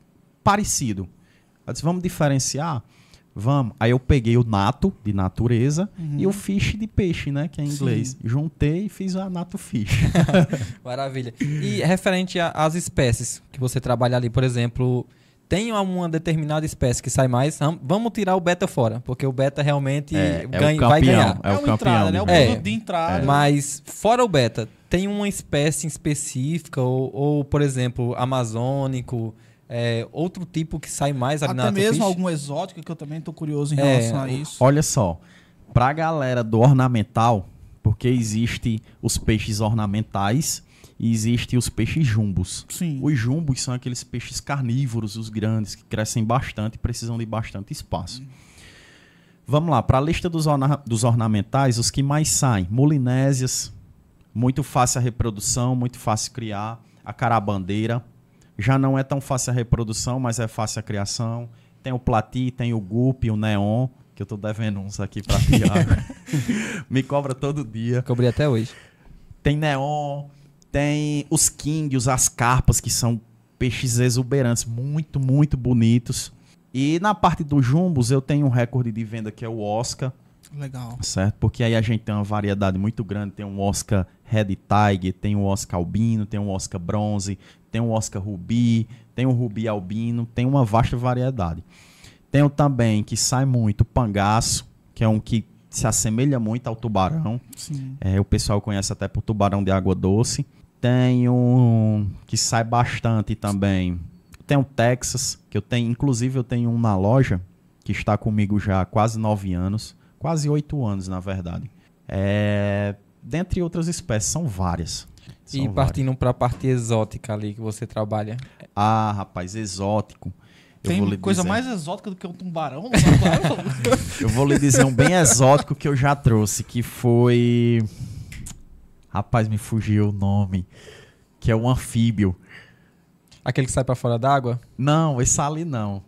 Speaker 4: parecido. Eu disse, vamos diferenciar? Vamos. Aí eu peguei o nato, de natureza, e o fish de peixe, né? Que é em
Speaker 2: Sim.
Speaker 4: inglês. Juntei e fiz a nato fish.
Speaker 3: Maravilha. E referente às espécies que você trabalha ali, por exemplo, tem uma determinada espécie que sai mais, vam- vamos tirar o beta fora, porque o beta realmente
Speaker 4: É, é o
Speaker 3: ganha-
Speaker 4: campeão.
Speaker 3: vai ganhar.
Speaker 4: É o
Speaker 2: uma
Speaker 4: campeão.
Speaker 2: entrada, né? O
Speaker 4: de
Speaker 3: É.
Speaker 2: produto de entrada.
Speaker 3: Mas fora o beta, tem uma espécie específica ou, ou, por exemplo, amazônico, é, outro tipo que sai mais ali na
Speaker 2: Até mesmo
Speaker 3: Fish?
Speaker 2: alguma exótica, que eu também tô curioso em
Speaker 3: É,
Speaker 2: relação a isso.
Speaker 4: Olha só, pra galera do ornamental, Porque existe os peixes ornamentais e existe os peixes jumbos.
Speaker 2: Sim.
Speaker 4: Os jumbos são aqueles peixes carnívoros, os grandes, que crescem bastante e precisam de bastante espaço. Vamos lá, para a lista dos, orna- dos ornamentais, os que mais saem: molinésias, muito fácil a reprodução, muito fácil criar. A carabandeira, já não é tão fácil a reprodução, mas é fácil a criação. Tem o plati, tem o guppy, o neon, que eu tô devendo uns aqui para Tiago. Me cobra todo dia.
Speaker 3: Cobri até hoje.
Speaker 4: Tem neon, tem os kingios, as carpas, que são peixes exuberantes, muito, muito bonitos. E na parte dos jumbos, eu tenho um recorde de venda que é o Oscar,
Speaker 2: Legal.
Speaker 4: certo? Porque aí a gente tem uma variedade muito grande. Tem um Oscar Red Tiger, tem um Oscar Albino, tem um Oscar Bronze, tem um Oscar Rubi, tem um Rubi Albino, tem uma vasta variedade. Tenho também que sai muito Pangaço, que é um que se assemelha muito ao tubarão. É, o pessoal conhece até por tubarão de água doce. Tem um que sai bastante também. Tem o Texas, que eu tenho, inclusive eu tenho um na loja que está comigo já há quase nove anos, quase oito anos na verdade. É, dentre outras espécies, são várias. São
Speaker 3: e partindo pra parte exótica ali que você trabalha.
Speaker 4: Ah, rapaz, exótico. Eu vou lhe
Speaker 2: Tem coisa
Speaker 4: dizer.
Speaker 2: mais exótica do que um tubarão?
Speaker 4: Eu vou lhe dizer um bem exótico que eu já trouxe, que foi. Rapaz, me fugiu o nome. Que é um anfíbio.
Speaker 3: Aquele que sai pra fora d'água?
Speaker 4: Não, esse ali não.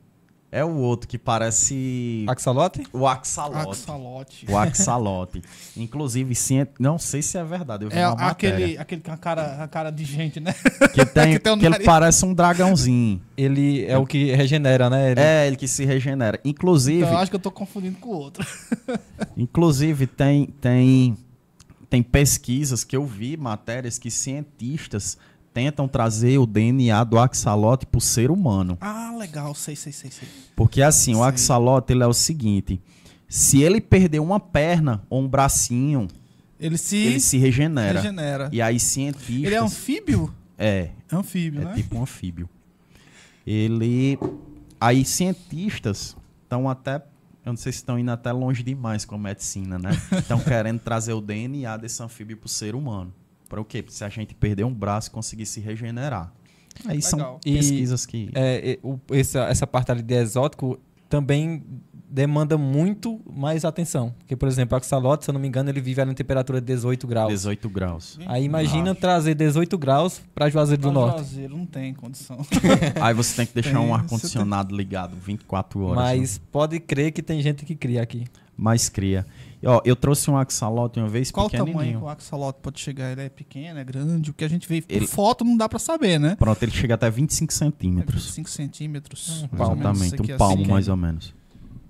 Speaker 4: É o outro que parece.
Speaker 3: Axolote?
Speaker 4: O axalote.
Speaker 2: Axolote.
Speaker 4: O axalote. Inclusive, sim, não sei se é verdade. Eu vi
Speaker 2: É
Speaker 4: uma matéria.
Speaker 2: aquele, aquele com a cara, a cara de gente, né?
Speaker 4: Que, tem,
Speaker 2: que tem um
Speaker 4: que ele parece um dragãozinho.
Speaker 3: Ele é o que regenera, né? Ele-
Speaker 4: É, ele que se regenera. Inclusive,
Speaker 2: Então eu acho que eu tô confundindo com o outro.
Speaker 4: Inclusive, tem, tem, tem pesquisas que eu vi, matérias que cientistas tentam trazer o DNA do axolote para o ser humano.
Speaker 2: Ah, legal. Sei, sei, sei, sei.
Speaker 4: Porque assim, o
Speaker 2: Sei.
Speaker 4: axolote ele é o seguinte: se ele perder uma perna ou um bracinho,
Speaker 2: Ele se,
Speaker 4: ele se regenera.
Speaker 2: regenera.
Speaker 4: E aí cientistas...
Speaker 2: Ele é anfíbio?
Speaker 4: É,
Speaker 2: É anfíbio,
Speaker 4: é
Speaker 2: né?
Speaker 4: tipo um anfíbio. Ele... Aí cientistas estão até... Eu não sei se estão indo até longe demais com a medicina, né? Estão querendo trazer o DNA desse anfíbio pro ser humano. Para o quê? Se a gente perder um braço e conseguir se regenerar. Aí são
Speaker 2: Legal.
Speaker 3: E-
Speaker 4: pesquisas que...
Speaker 3: É, o- essa, essa parte ali de exótico também demanda muito mais atenção. Porque, por exemplo, o axolote, se eu não me engano, ele vive ali em temperatura de 18 graus.
Speaker 4: 18 graus.
Speaker 3: Aí imagina trazer 18 graus pra Juazeiro do Norte.
Speaker 2: Juazeiro não tem condição.
Speaker 4: Aí você tem que deixar
Speaker 2: Tem,
Speaker 4: um ar-condicionado ligado 24 horas. né?
Speaker 3: Mas pode crer que tem gente que cria aqui.
Speaker 4: Mas cria. Ó, eu trouxe um axolote uma vez
Speaker 2: Qual o tamanho
Speaker 4: pequenininho.
Speaker 2: que o axolote pode chegar? Ele é pequeno, é grande? O que a gente vê por
Speaker 4: Ele-
Speaker 2: foto não dá pra saber, né?
Speaker 4: Pronto, ele chega até 25
Speaker 2: É
Speaker 4: centímetros.
Speaker 2: 25 centímetros.
Speaker 3: Um
Speaker 2: mais ou menos,
Speaker 4: Exatamente, um palmo
Speaker 2: assim.
Speaker 4: mais ou menos.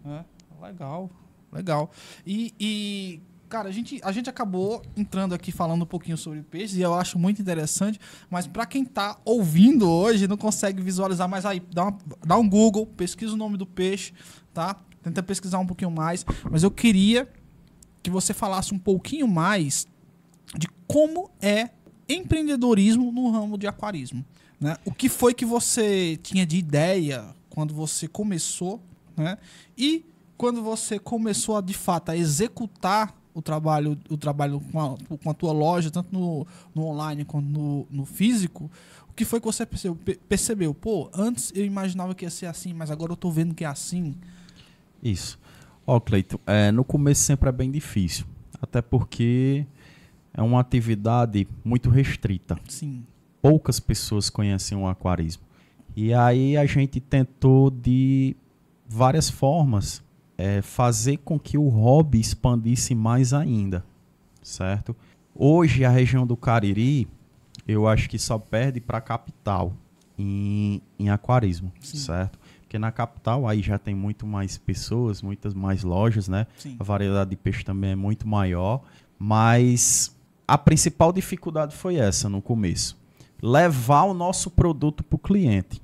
Speaker 2: É, legal, legal. E, e, cara, a gente, a gente acabou entrando aqui falando um pouquinho sobre peixes e eu acho muito interessante, mas pra quem tá ouvindo hoje não consegue visualizar, mas aí dá, uma- dá um Google, pesquisa o nome do peixe, tá? Tenta pesquisar um pouquinho mais, mas eu queria que você falasse um pouquinho mais de como é empreendedorismo no ramo de aquarismo. Né? O que foi que você tinha de ideia quando você começou, né? E quando você começou a de fato a executar o trabalho, o trabalho com a, com a tua loja, tanto no, no online quanto no, no físico, o que foi que você percebeu, Pe- percebeu? Pô, antes eu imaginava que ia ser assim, mas agora eu tô vendo que é assim.
Speaker 4: Isso. Ó, Cleiton, é, no começo sempre é bem difícil. Até porque é uma atividade muito restrita.
Speaker 2: Sim.
Speaker 4: Poucas pessoas conhecem o aquarismo. E aí a gente tentou de várias formas é, fazer com que o hobby expandisse mais ainda, certo? Hoje a região do Cariri, eu acho que só perde para a capital em, em aquarismo,
Speaker 2: Sim.
Speaker 4: certo? Porque na capital aí já tem muito mais pessoas, muitas mais lojas, né?
Speaker 2: Sim.
Speaker 4: A variedade de peixe também é muito maior, mas a principal dificuldade foi essa no começo. Levar o nosso produto para o cliente.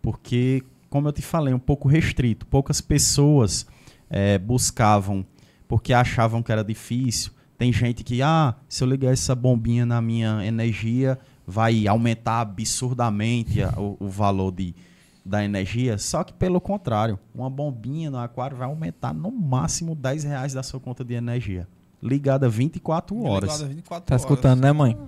Speaker 4: Porque, como eu te falei, um pouco restrito. Poucas pessoas eh, buscavam porque achavam que era difícil. Tem gente que, ah, se eu ligar essa bombinha na minha energia, vai aumentar absurdamente o, o valor de, da energia. Só que, pelo contrário, uma bombinha no aquário vai aumentar no máximo 10 reais da sua conta de energia. ligada 24 horas.
Speaker 2: Ligado a 24
Speaker 3: Tá
Speaker 2: horas.
Speaker 3: escutando, né, mãe?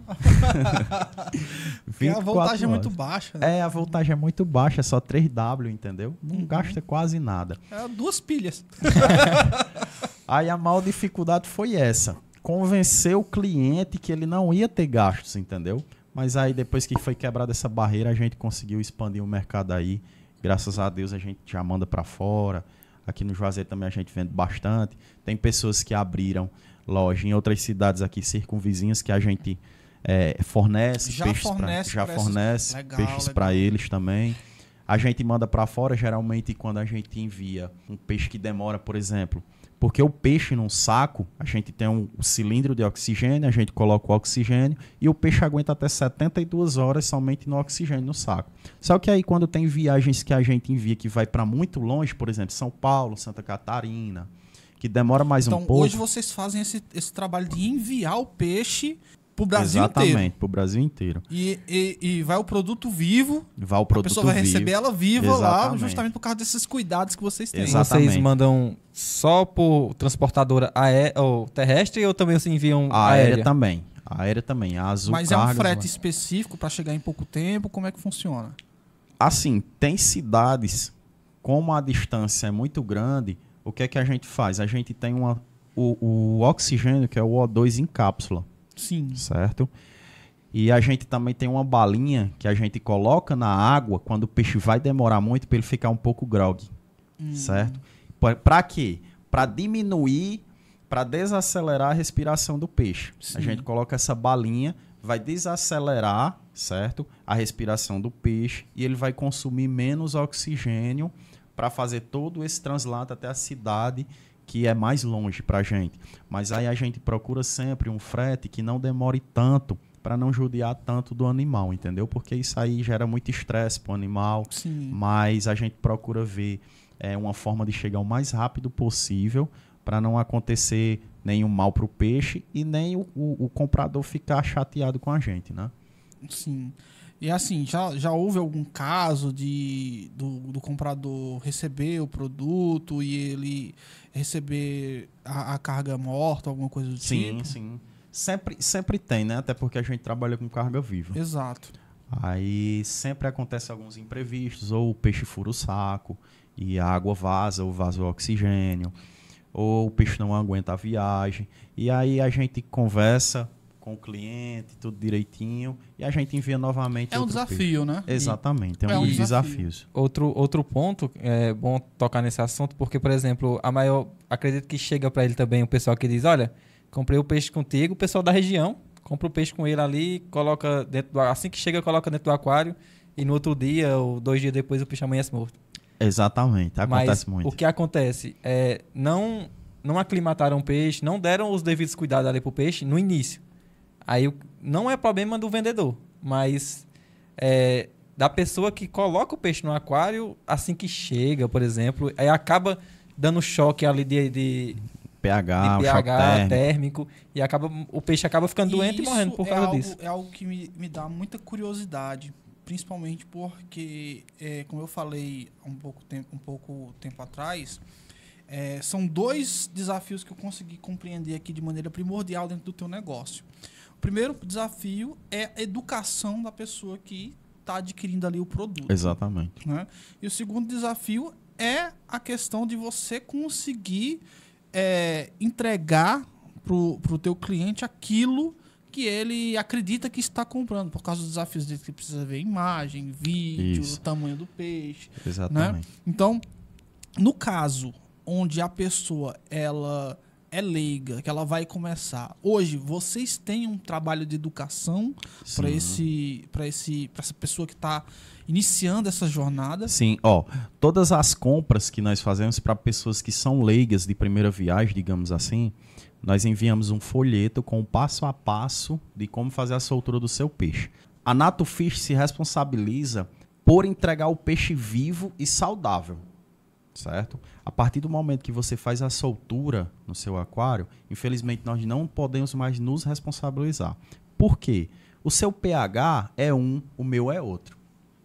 Speaker 2: Porque a
Speaker 4: 24
Speaker 2: voltagem é muito
Speaker 4: horas.
Speaker 2: baixa. Né?
Speaker 4: É, a voltagem é muito baixa, é só 3W, entendeu? Não
Speaker 2: Uhum.
Speaker 4: gasta quase nada.
Speaker 2: É, duas pilhas.
Speaker 4: Aí a maior dificuldade foi essa. Convencer o cliente que ele não ia ter gastos, entendeu? Mas aí depois que foi quebrada essa barreira, a gente conseguiu expandir o mercado aí. Graças a Deus a gente já manda para fora. Aqui no Juazeiro também a gente vende bastante. Tem pessoas que abriram loja em outras cidades aqui circunvizinhas que a gente eh, fornece
Speaker 2: Já
Speaker 4: peixes pra-
Speaker 2: fornece
Speaker 4: já
Speaker 2: pra essas-
Speaker 4: fornece
Speaker 2: Legal,
Speaker 4: peixes para eles também. A gente manda para fora geralmente quando a gente envia um peixe que demora, por exemplo, porque o peixe num saco, a gente tem um cilindro de oxigênio, a gente coloca o oxigênio e o peixe aguenta até 72 horas somente no oxigênio no saco. Só que aí quando tem viagens que a gente envia que vai para muito longe, por exemplo, São Paulo, Santa Catarina, que demora mais
Speaker 2: Então,
Speaker 4: um pouco.
Speaker 2: hoje vocês fazem esse, esse trabalho de enviar o peixe pro Brasil
Speaker 4: Exatamente,
Speaker 2: inteiro.
Speaker 4: pro Brasil inteiro.
Speaker 2: E, e, e vai o produto vivo,
Speaker 4: Vai o
Speaker 2: a
Speaker 4: produto
Speaker 2: pessoa vai
Speaker 4: vivo.
Speaker 2: receber ela viva lá,
Speaker 4: Exatamente.
Speaker 2: justamente por causa desses cuidados que vocês têm.
Speaker 4: Exato.
Speaker 3: Vocês
Speaker 4: Exatamente.
Speaker 3: mandam só por transportadora aé ou terrestre ou também vocês enviam
Speaker 4: A aérea
Speaker 3: aérea?
Speaker 4: também. A aérea também. A Azul
Speaker 2: Mas é um
Speaker 4: Cargas,
Speaker 2: frete
Speaker 4: vai-
Speaker 2: específico para chegar em pouco tempo? Como é que funciona?
Speaker 4: Assim, tem cidades, como a distância é muito grande, o que é que a gente faz? A gente tem uma, o, o oxigênio, que é o O2 em cápsula,
Speaker 2: Sim.
Speaker 4: certo? E a gente também tem uma balinha que a gente coloca na água quando o peixe vai demorar muito para ele ficar um pouco grog, certo? Pra- Pra quê? Pra diminuir, pra desacelerar a respiração do peixe.
Speaker 2: Sim.
Speaker 4: A gente coloca essa balinha, vai desacelerar, certo? A respiração do peixe e ele vai consumir menos oxigênio para fazer todo esse translado até a cidade que é mais longe pra gente. Mas aí a gente procura sempre um frete que não demore tanto para não judiar tanto do animal, entendeu? Porque isso aí gera muito estresse pro animal
Speaker 2: Sim.
Speaker 4: mas a gente procura ver é, uma forma de chegar o mais rápido possível para não acontecer nenhum mal para o peixe e nem o, o- o comprador ficar chateado com a gente, né?
Speaker 2: Sim. E assim, já, já houve algum caso de do, do comprador receber o produto e ele receber a, a carga morta, alguma coisa do
Speaker 4: Sim,
Speaker 2: tipo?
Speaker 4: sim. Sempre, sempre tem, né? Até porque a gente trabalha com carga viva.
Speaker 2: Exato.
Speaker 4: Aí sempre acontece alguns imprevistos, ou o peixe fura o saco e a água vaza, ou vaza o oxigênio, ou o peixe não aguenta a viagem. E aí a gente conversa com o cliente, tudo direitinho, e a gente envia novamente
Speaker 2: É um desafio, né?
Speaker 4: Exatamente, é um,
Speaker 2: É um
Speaker 4: dos
Speaker 2: desafio.
Speaker 4: desafios.
Speaker 3: Outro, outro ponto, é bom tocar nesse assunto, porque, por exemplo, a maior. Acredito que chega para ele também o pessoal que diz: olha, comprei o peixe contigo, o pessoal da região, compra o peixe com ele ali, coloca dentro do. Assim que chega, coloca dentro do aquário, e no outro dia, ou dois dias depois, o peixe amanhece morto.
Speaker 4: Exatamente, acontece
Speaker 3: Mas
Speaker 4: muito.
Speaker 3: o que acontece é não não aclimataram o peixe, não deram os devidos cuidados ali pro peixe no início. Aí não é problema do vendedor, mas é, da pessoa que coloca o peixe no aquário assim que chega, por exemplo, aí acaba dando choque ali de, de,
Speaker 4: pH,
Speaker 3: de pH
Speaker 4: térmico.
Speaker 2: térmico.
Speaker 3: e acaba o peixe acaba ficando doente e
Speaker 2: isso
Speaker 3: morrendo por
Speaker 2: é
Speaker 3: causa
Speaker 2: algo,
Speaker 3: disso.
Speaker 2: É algo que me, me dá muita curiosidade, principalmente porque, é, como eu falei há um pouco tempo, um pouco tempo atrás, é, são dois desafios que eu consegui compreender aqui de maneira primordial dentro do teu negócio. O primeiro desafio é a educação da pessoa que está adquirindo ali o produto
Speaker 4: Exatamente.
Speaker 2: né? E o segundo desafio é a questão de você conseguir é, entregar para o teu cliente aquilo que ele acredita que está comprando, por causa dos desafios dele que precisa ver imagem, vídeo,
Speaker 4: Isso.
Speaker 2: tamanho do peixe.
Speaker 4: Exatamente.
Speaker 2: Então, no caso onde a pessoa ela é leiga, que ela vai começar. Hoje vocês têm um trabalho de educação para esse para esse para essa pessoa que está iniciando essa jornada.
Speaker 4: Sim, ó, todas as compras que nós fazemos para pessoas que são leigas de primeira viagem, digamos assim, nós enviamos um folheto com o passo a passo de como fazer a soltura do seu peixe. A Nato Fish se responsabiliza por entregar o peixe vivo e saudável, certo? A partir do momento que você faz a soltura no seu aquário, infelizmente nós não podemos mais nos responsabilizar. Por quê? O seu pH é um, o meu é outro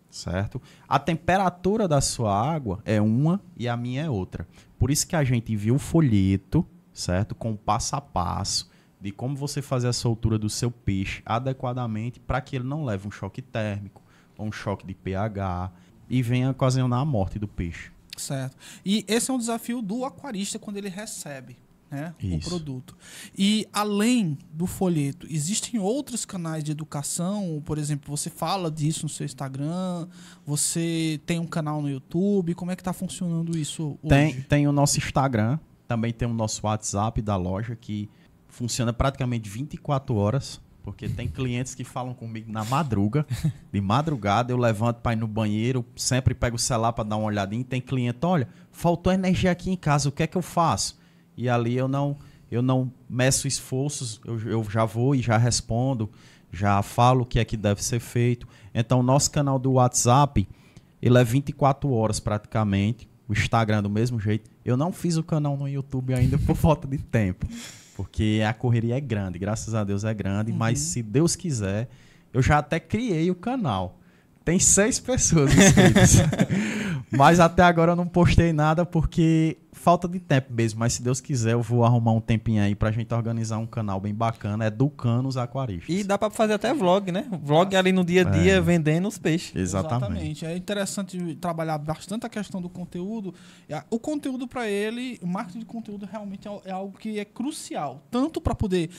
Speaker 4: certo? A temperatura da sua água é uma e a minha é outra. Por isso que a gente envia o folheto, certo? Com passo a passo de como você fazer a soltura do seu peixe adequadamente para que ele não leve um choque térmico ou um choque de pH e venha ocasionar a morte do peixe.
Speaker 2: Certo. E esse é um desafio do aquarista quando ele recebe né, o produto. E além do folheto, existem outros canais de educação? Por exemplo, você fala disso no seu Instagram? Você tem um canal no YouTube? Como é que está funcionando isso hoje?
Speaker 4: Tem, tem o nosso Instagram, também tem o nosso WhatsApp da loja que funciona praticamente 24 horas, porque tem clientes que falam comigo na madruga, de madrugada eu levanto para ir no banheiro, sempre pego o celular para dar uma olhadinha, tem cliente, olha, faltou energia aqui em casa, o que é que eu faço? E ali eu não eu não meço esforços, eu, eu já vou e já respondo, já falo o que é que deve ser feito. Então, o nosso canal do WhatsApp, ele é 24 horas praticamente. O Instagram do mesmo jeito. Eu não fiz o canal no YouTube ainda por falta de tempo. Porque a correria é grande, graças a Deus é grande. Mas se Deus quiser, eu já até criei o canal. Tem seis pessoas inscritas. mas até agora eu não postei nada porque falta de tempo mesmo. Mas se Deus quiser, eu vou arrumar um tempinho aí pra gente organizar um canal bem bacana, educando os aquaristas.
Speaker 3: E dá pra fazer até vlog, né? Vlog ali no dia a dia
Speaker 4: É.
Speaker 3: vendendo os peixes.
Speaker 4: Exatamente.
Speaker 2: É interessante trabalhar bastante a questão do conteúdo. É, O conteúdo para ele, o marketing de conteúdo realmente é é algo que é crucial. Tanto para poder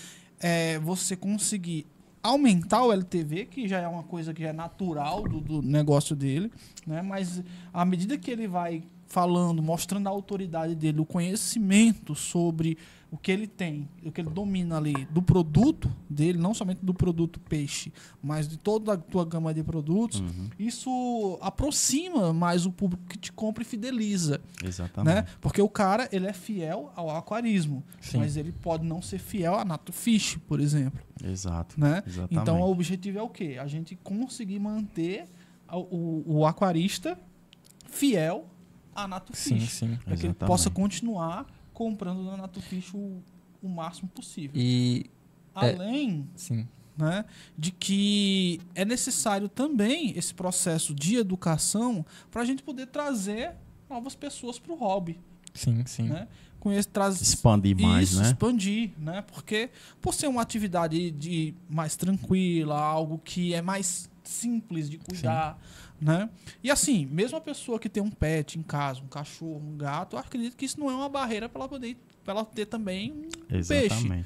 Speaker 2: é, você conseguir aumentar o LTV, que já é uma coisa que é natural do, do negócio dele, né? mas à medida que ele vai falando, mostrando a autoridade dele, o conhecimento sobre o que ele tem, o que ele domina ali do produto dele, não somente do produto peixe, mas de toda a tua gama de produtos,
Speaker 4: Uhum,
Speaker 2: isso aproxima mais o público que te compra e fideliza,
Speaker 4: exatamente.
Speaker 2: né? Porque o cara, ele é fiel ao aquarismo,
Speaker 3: Sim.
Speaker 2: mas ele pode não ser fiel a Nato Fish, por exemplo,
Speaker 4: Exato.
Speaker 2: né?
Speaker 4: Exatamente.
Speaker 2: Então, o objetivo é o quê? A gente conseguir manter a- o, o aquarista fiel a Nato
Speaker 3: Sim, sim.
Speaker 2: para que ele possa continuar comprando da Nato Fish o, o máximo possível.
Speaker 3: E.
Speaker 2: Além
Speaker 3: Sim.
Speaker 2: né, de que é necessário também esse processo de educação para a gente poder trazer novas pessoas para o hobby,
Speaker 3: Sim, sim.
Speaker 2: né? Com esse traz
Speaker 4: Expandir mais,
Speaker 2: isso,
Speaker 4: né?
Speaker 2: expandir, né? Porque por ser uma atividade de mais tranquila, algo que é mais simples de cuidar, né? E assim, mesmo a pessoa que tem um pet em casa, um cachorro, um gato, eu acredito que isso não é uma barreira para ela poder pra ela ter também um peixe.
Speaker 4: Exatamente.
Speaker 2: né?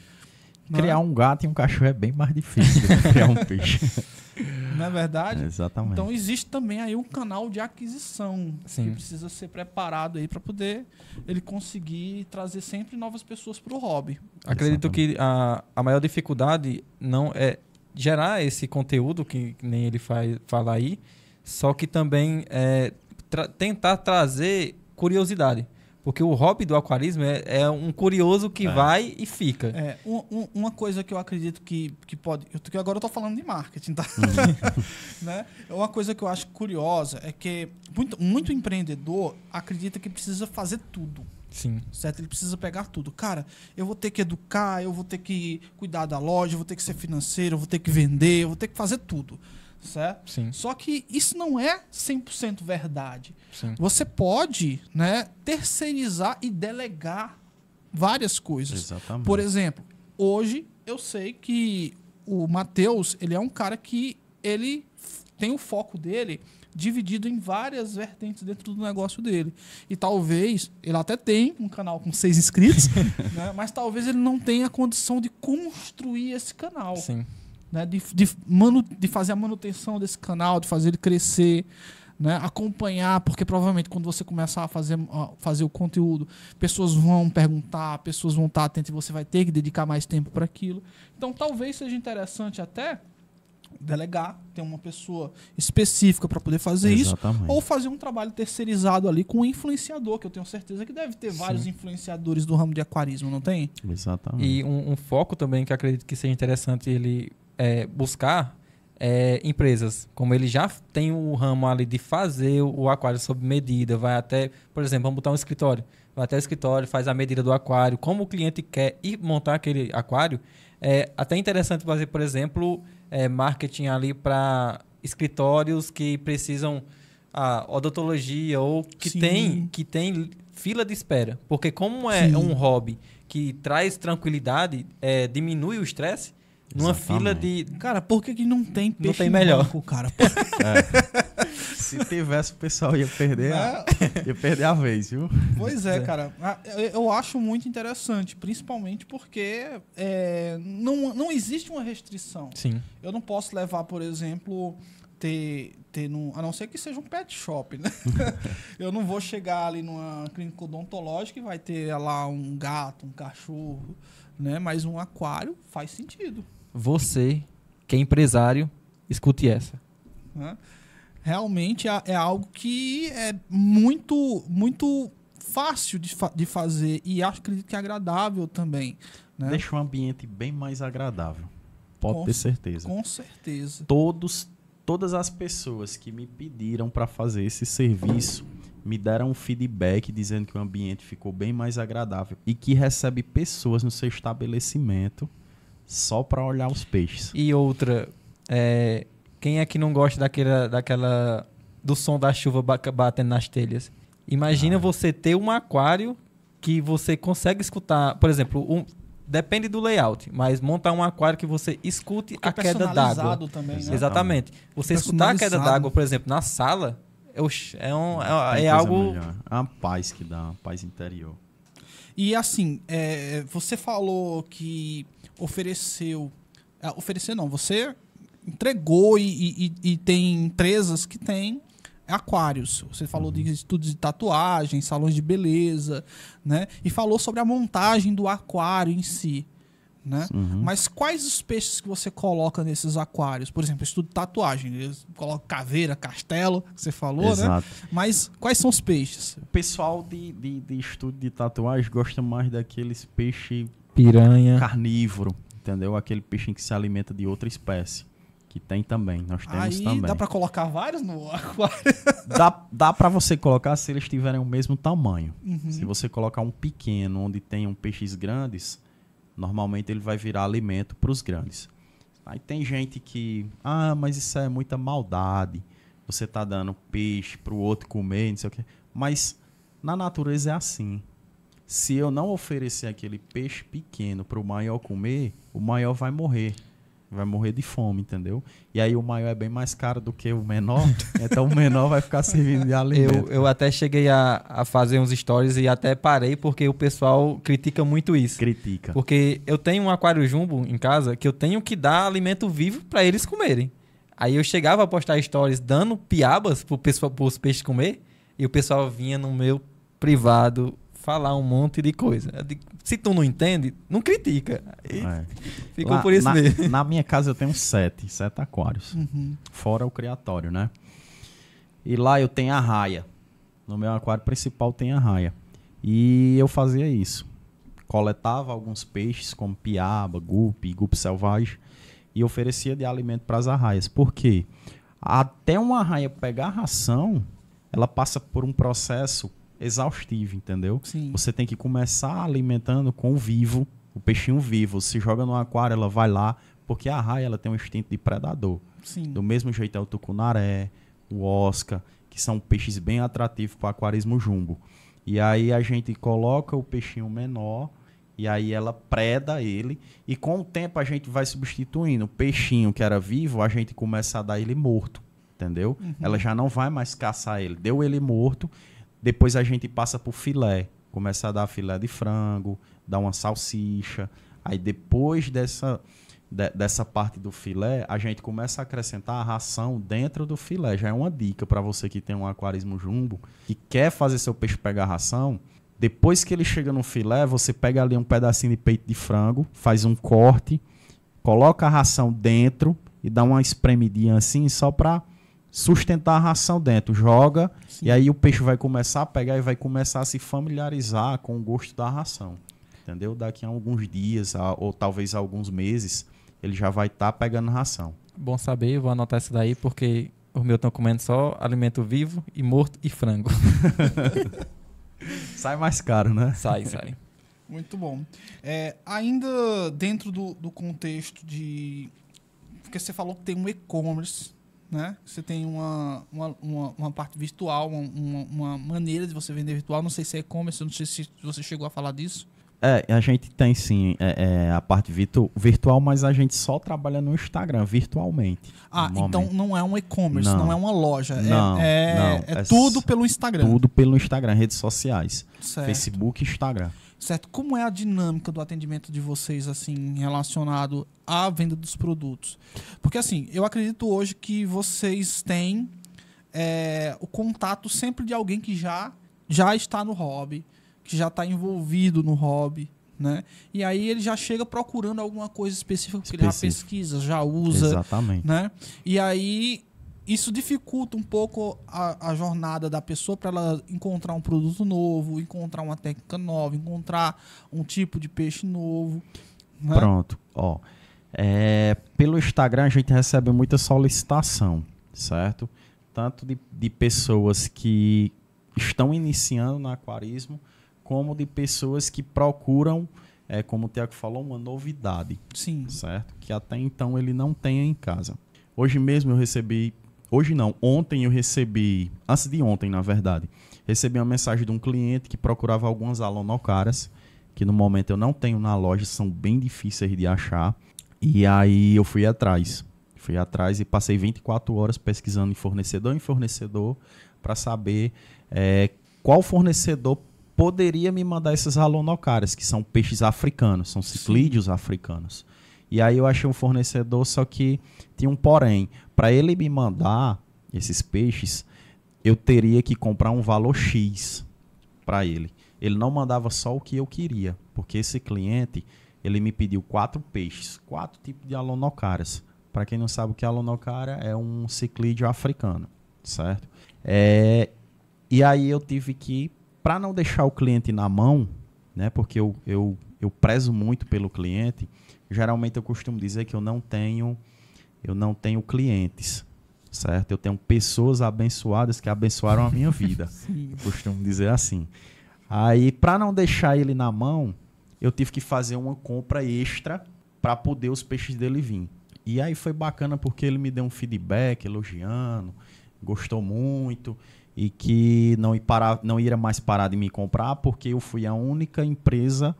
Speaker 4: Criar um gato e um cachorro é bem mais difícil do que criar um peixe.
Speaker 2: não é verdade?
Speaker 4: Exatamente.
Speaker 2: Então existe também aí um canal de aquisição
Speaker 3: Sim.
Speaker 2: que precisa ser preparado aí para poder ele conseguir trazer sempre novas pessoas para o hobby.
Speaker 3: Acredito que a, a maior dificuldade não é gerar esse conteúdo que, nem ele faz, fala aí, só que também é tra- tentar trazer curiosidade. Porque o hobby do aquarismo é, é um curioso que
Speaker 4: É.
Speaker 3: vai e fica.
Speaker 2: É, um- um- uma coisa que eu acredito que, que pode. Eu, que agora eu tô falando de marketing, tá? né? Uma coisa que eu acho curiosa é que muito, muito empreendedor acredita que precisa fazer tudo.
Speaker 3: Sim.
Speaker 2: certo? Ele precisa pegar tudo. Cara, eu vou ter que educar, eu vou ter que cuidar da loja, eu vou ter que ser financeiro, eu vou ter que vender, eu vou ter que fazer tudo, certo?
Speaker 3: Sim.
Speaker 2: Só que isso não é 100% verdade.
Speaker 3: Sim.
Speaker 2: Você pode, né, terceirizar e delegar várias coisas.
Speaker 4: Exatamente.
Speaker 2: Por exemplo, hoje eu sei que o Matheus, ele é um cara que ele tem o foco dele dividido em várias vertentes dentro do negócio dele. E talvez, ele até tem um canal com seis inscritos, né, mas talvez ele não tenha a condição de construir esse canal
Speaker 3: Sim.
Speaker 2: né, de, de, manu, de fazer a manutenção desse canal, de fazer ele crescer, né, acompanhar, porque provavelmente quando você começar a fazer, a fazer o conteúdo, pessoas vão perguntar, pessoas vão estar atentas e você vai ter que dedicar mais tempo para aquilo. Então talvez seja interessante até delegar, ter uma pessoa específica para poder fazer isso,
Speaker 4: Exatamente.
Speaker 2: ou fazer um trabalho terceirizado ali com um influenciador, que eu tenho certeza que deve ter
Speaker 3: Sim.
Speaker 2: vários influenciadores do ramo de aquarismo, não tem?
Speaker 4: Exatamente.
Speaker 3: E um, um foco também que eu acredito que seja interessante ele é, buscar é, empresas. Como ele já tem o ramo ali de fazer o aquário sob medida, vai até, por exemplo, vamos botar um escritório. Vai até o escritório, faz a medida do aquário, como o cliente quer ir montar aquele aquário. É até interessante fazer, por exemplo, é, marketing ali para escritórios que precisam a odontologia ou que
Speaker 2: Sim.
Speaker 3: tem que tem fila de espera. Porque como é
Speaker 2: Sim.
Speaker 3: um hobby que traz tranquilidade, é, diminui o estresse, numa
Speaker 4: Exatamente.
Speaker 3: fila de...
Speaker 2: Cara, por que, que não tem peixe
Speaker 3: tem
Speaker 2: em
Speaker 3: melhor.
Speaker 2: banco, cara?
Speaker 4: Se tivesse, o pessoal ia perder, a,
Speaker 2: É,
Speaker 4: ia perder a vez, viu?
Speaker 2: Pois é, cara. Ah, eu- acho muito interessante, principalmente porque é, não, não existe uma restrição.
Speaker 3: Sim.
Speaker 2: Eu não posso levar, por exemplo, ter, ter num, a não ser que seja um pet shop, né? eu não vou chegar ali numa clínica odontológica e vai ter lá um gato, um cachorro, né? Mas um aquário faz sentido.
Speaker 3: Você, que é empresário, escute essa.
Speaker 2: né? Realmente é, é algo que é muito, muito fácil de, fa- de fazer e acho acredito que é agradável também. Né?
Speaker 4: Deixa o ambiente bem mais agradável. Pode
Speaker 2: Com-
Speaker 4: ter certeza.
Speaker 2: Com certeza.
Speaker 4: Todos, todas as pessoas que me pediram para fazer esse serviço me deram um feedback dizendo que o ambiente ficou bem mais agradável e que recebe pessoas no seu estabelecimento só para olhar os peixes.
Speaker 3: E outra, é, quem é que não gosta daquela, daquela do som da chuva ba- batendo nas telhas? Imagina
Speaker 4: Ah.
Speaker 3: você ter um aquário que você consegue escutar, por exemplo, um, depende do layout, mas montar um aquário que você escute
Speaker 2: Porque
Speaker 3: a queda d'água.
Speaker 2: também, né?
Speaker 3: Exatamente. Você escutar a queda d'água, por exemplo, na sala, é, é, um, é, é algo.
Speaker 4: melhor. É uma paz que dá, uma paz interior.
Speaker 2: E assim, é, você falou que ofereceu. é, oferecer não, você entregou e, e- e- tem empresas que têm aquários. Você falou de estudos de tatuagem, salões de beleza, né? E falou sobre a montagem do aquário em si. Né?
Speaker 4: Uhum.
Speaker 2: Mas quais os peixes que você coloca nesses aquários? Por exemplo, estudo de tatuagem. Eles colocam caveira, castelo, que você falou, né?
Speaker 4: Exato.
Speaker 2: Mas quais são os peixes?
Speaker 4: O pessoal de, de, de estudo de tatuagem gosta mais daqueles peixes
Speaker 3: Piranha.
Speaker 4: carnívoro, entendeu? Aquele peixe que se alimenta de outra espécie. Que tem também, nós temos
Speaker 2: Aí
Speaker 4: também.
Speaker 2: dá pra colocar vários no aquário.
Speaker 4: Dá, dá para você colocar se eles tiverem o mesmo tamanho.
Speaker 2: Uhum.
Speaker 4: Se você colocar um pequeno onde tenham peixes grandes, normalmente ele vai virar alimento para os grandes. Aí tem gente que, ah, mas isso é muita maldade. Você tá dando peixe para o outro comer, não sei o quê. Mas na natureza é assim. Se eu não oferecer aquele peixe pequeno para o maior comer, o maior vai morrer. Vai morrer de fome, entendeu? E aí o maior é bem mais caro do que o menor, então o menor vai ficar servindo de alimento.
Speaker 3: Eu, eu até cheguei a, a fazer uns stories e até parei porque o pessoal critica muito isso.
Speaker 4: Critica.
Speaker 3: Porque eu tenho um aquário jumbo em casa que eu tenho que dar alimento vivo para eles comerem. Aí eu chegava a postar stories dando piabas pro pessoal, pros peixes comer e o pessoal vinha no meu privado falar um monte de coisa. Eu digo, Se tu não entende, não critica. E
Speaker 4: É.
Speaker 3: ficou
Speaker 4: Lá-
Speaker 3: por isso
Speaker 4: na,
Speaker 3: mesmo.
Speaker 4: Na minha casa eu tenho sete, sete aquários.
Speaker 2: Uhum.
Speaker 4: Fora o criatório, né? E lá eu tenho a raia. No meu aquário principal tem a raia. E eu fazia isso. Coletava alguns peixes, como piaba, gupe, gupe selvagem, e oferecia de alimento para as arraias. Por quê? Até uma arraia pegar a ração, ela passa por um processo exaustivo, entendeu?
Speaker 2: Sim.
Speaker 4: Você tem que começar alimentando com o vivo, o peixinho vivo. Se joga no aquário, ela vai lá, porque a raia ela tem um instinto de predador.
Speaker 2: Sim.
Speaker 4: Do mesmo jeito é o tucunaré, o osca, que são peixes bem atrativos para o aquarismo jumbo. E aí a gente coloca o peixinho menor e aí ela preda ele e com o tempo a gente vai substituindo o peixinho que era vivo, a gente começa a dar ele morto, entendeu? Ela já não vai mais caçar ele. Deu ele morto, depois a gente passa pro filé, começa a dar filé de frango, dá uma salsicha. Aí depois dessa de- dessa parte do filé, a gente começa a acrescentar a ração dentro do filé. Já é uma dica para você que tem um aquarismo jumbo e quer fazer seu peixe pegar ração. Depois que ele chega no filé, você pega ali um pedacinho de peito de frango, faz um corte, coloca a ração dentro e dá uma espremidinha assim só para sustentar a ração dentro. Joga
Speaker 2: Sim.
Speaker 4: e aí o peixe vai começar a pegar e vai começar a se familiarizar com o gosto da ração. Entendeu? Daqui a alguns dias a- ou talvez alguns meses, ele já vai estar pegando ração.
Speaker 3: Bom saber, eu vou anotar isso daí porque os meus estão comendo só alimento vivo e morto e frango.
Speaker 4: Sai mais caro, né?
Speaker 3: sai, sai.
Speaker 2: Muito bom. É, ainda dentro do, do contexto de. Porque você falou que tem um e-commerce, né? Você tem uma, uma, uma, uma parte virtual, uma, uma, maneira de você vender virtual. Não sei se é e-commerce, eu não sei se você chegou a falar disso.
Speaker 4: É, a gente tem sim é, é, a parte virtu virtual, mas a gente só trabalha no Instagram, virtualmente.
Speaker 2: Ah, então
Speaker 4: momento.
Speaker 2: não é um e-commerce, não.
Speaker 4: Não.
Speaker 2: é uma loja. é-
Speaker 4: Não,
Speaker 2: é,
Speaker 4: não,
Speaker 2: é
Speaker 4: é
Speaker 2: tudo
Speaker 4: s-
Speaker 2: pelo Instagram.
Speaker 4: Tudo pelo Instagram, redes sociais.
Speaker 2: Certo.
Speaker 4: Facebook e Instagram.
Speaker 2: Certo. Como é a dinâmica do atendimento de vocês, assim, relacionado à venda dos produtos? Porque, assim, eu acredito hoje que vocês têm é, o contato sempre de alguém que já, já está no hobby, que já está envolvido no hobby, né? E aí ele já chega procurando alguma coisa específica, porque ele já
Speaker 4: Específico.
Speaker 2: pesquisa, já usa,
Speaker 4: Exatamente.
Speaker 2: né? E aí isso dificulta um pouco a, a jornada da pessoa para ela encontrar um produto novo, encontrar uma técnica nova, encontrar um tipo de peixe novo. Né?
Speaker 4: Pronto, ó. É, pelo Instagram a gente recebe muita solicitação, certo? Tanto de, de pessoas que estão iniciando no aquarismo, como de pessoas que procuram, é, como o Tiago falou, uma novidade,
Speaker 2: Sim.
Speaker 4: certo? Que até então ele não tem em casa. Hoje mesmo eu recebi, hoje não, ontem eu recebi, antes de ontem na verdade, recebi uma mensagem de um cliente que procurava algumas alonocaras, que no momento eu não tenho na loja, são bem difíceis de achar. E aí eu fui atrás. Fui atrás e passei 24 horas pesquisando em fornecedor em fornecedor para saber eh, qual fornecedor poderia me mandar esses alonocaras, que são peixes africanos, são ciclídeos africanos. E aí eu achei um fornecedor, só que tinha um porém. Para ele me mandar esses peixes, eu teria que comprar um valor X para ele. Ele não mandava só o que eu queria, porque esse cliente, ele me pediu quatro peixes, quatro tipos de alonocaras. Para quem não sabe o que é alonocara, é um ciclídeo africano, certo? É, e aí eu tive que, para não deixar o cliente na mão, né, porque eu, eu, eu prezo muito pelo cliente, geralmente eu costumo dizer que eu não tenho eu não tenho clientes, certo? Eu tenho pessoas abençoadas que abençoaram a minha vida. Eu costumo dizer assim. Aí, para não deixar ele na mão, eu tive que fazer uma compra extra para poder os peixes dele vir. E aí foi bacana porque ele me deu um feedback elogiando, gostou muito e que não, ia parar, não iria mais parar de me comprar porque eu fui a única empresa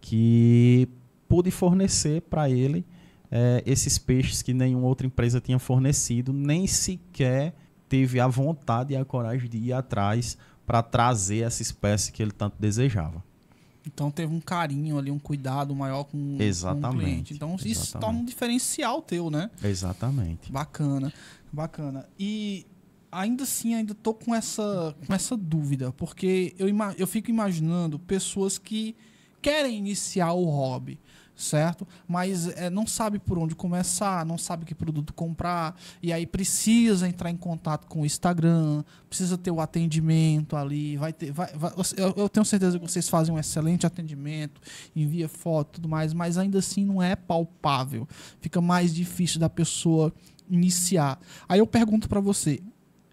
Speaker 4: que pude fornecer para ele eh, esses peixes que nenhuma outra empresa tinha fornecido, nem sequer teve a vontade e a coragem de ir atrás para trazer essa espécie que ele tanto desejava.
Speaker 2: Então teve um carinho ali, um cuidado maior com, com o
Speaker 4: Exatamente,
Speaker 2: cliente. Então isso
Speaker 4: exatamente.
Speaker 2: torna um diferencial teu, né?
Speaker 4: Exatamente.
Speaker 2: Bacana, bacana. E ainda assim, ainda tô com essa, com essa dúvida, porque eu, eu fico imaginando pessoas que querem iniciar o hobby, certo? Mas é, não sabe por onde começar, não sabe que produto comprar, e aí precisa entrar em contato com o Instagram, precisa ter o atendimento ali, vai ter, vai, vai- eu, eu tenho certeza que vocês fazem um excelente atendimento, envia foto, tudo mais, mas ainda assim não é palpável, fica mais difícil da pessoa iniciar. Aí eu pergunto para você,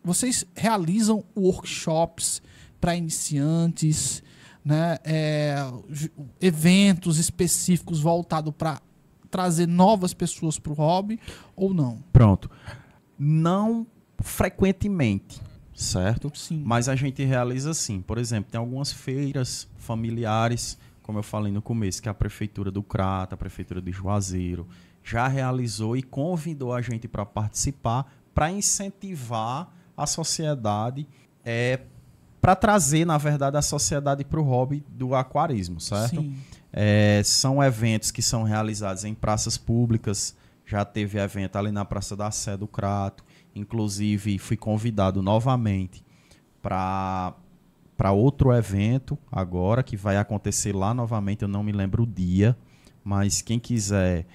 Speaker 2: vocês realizam workshops para iniciantes, né? É, eventos específicos voltados para trazer novas pessoas para o hobby ou não?
Speaker 4: Pronto. Não frequentemente, certo?
Speaker 2: Sim.
Speaker 4: Mas a gente realiza sim. Por exemplo, tem algumas feiras familiares, como eu falei no começo, que a prefeitura do Crato, a prefeitura de Juazeiro já realizou e convidou a gente para participar, para incentivar a sociedade, é, para trazer, na verdade, a sociedade para o hobby do aquarismo, certo?
Speaker 2: Sim.
Speaker 4: É, são eventos que são realizados em praças públicas. Já teve evento ali na Praça da Sé do Crato. Inclusive, fui convidado novamente para para outro evento agora que vai acontecer lá novamente. Eu não me lembro o dia, mas quem quiser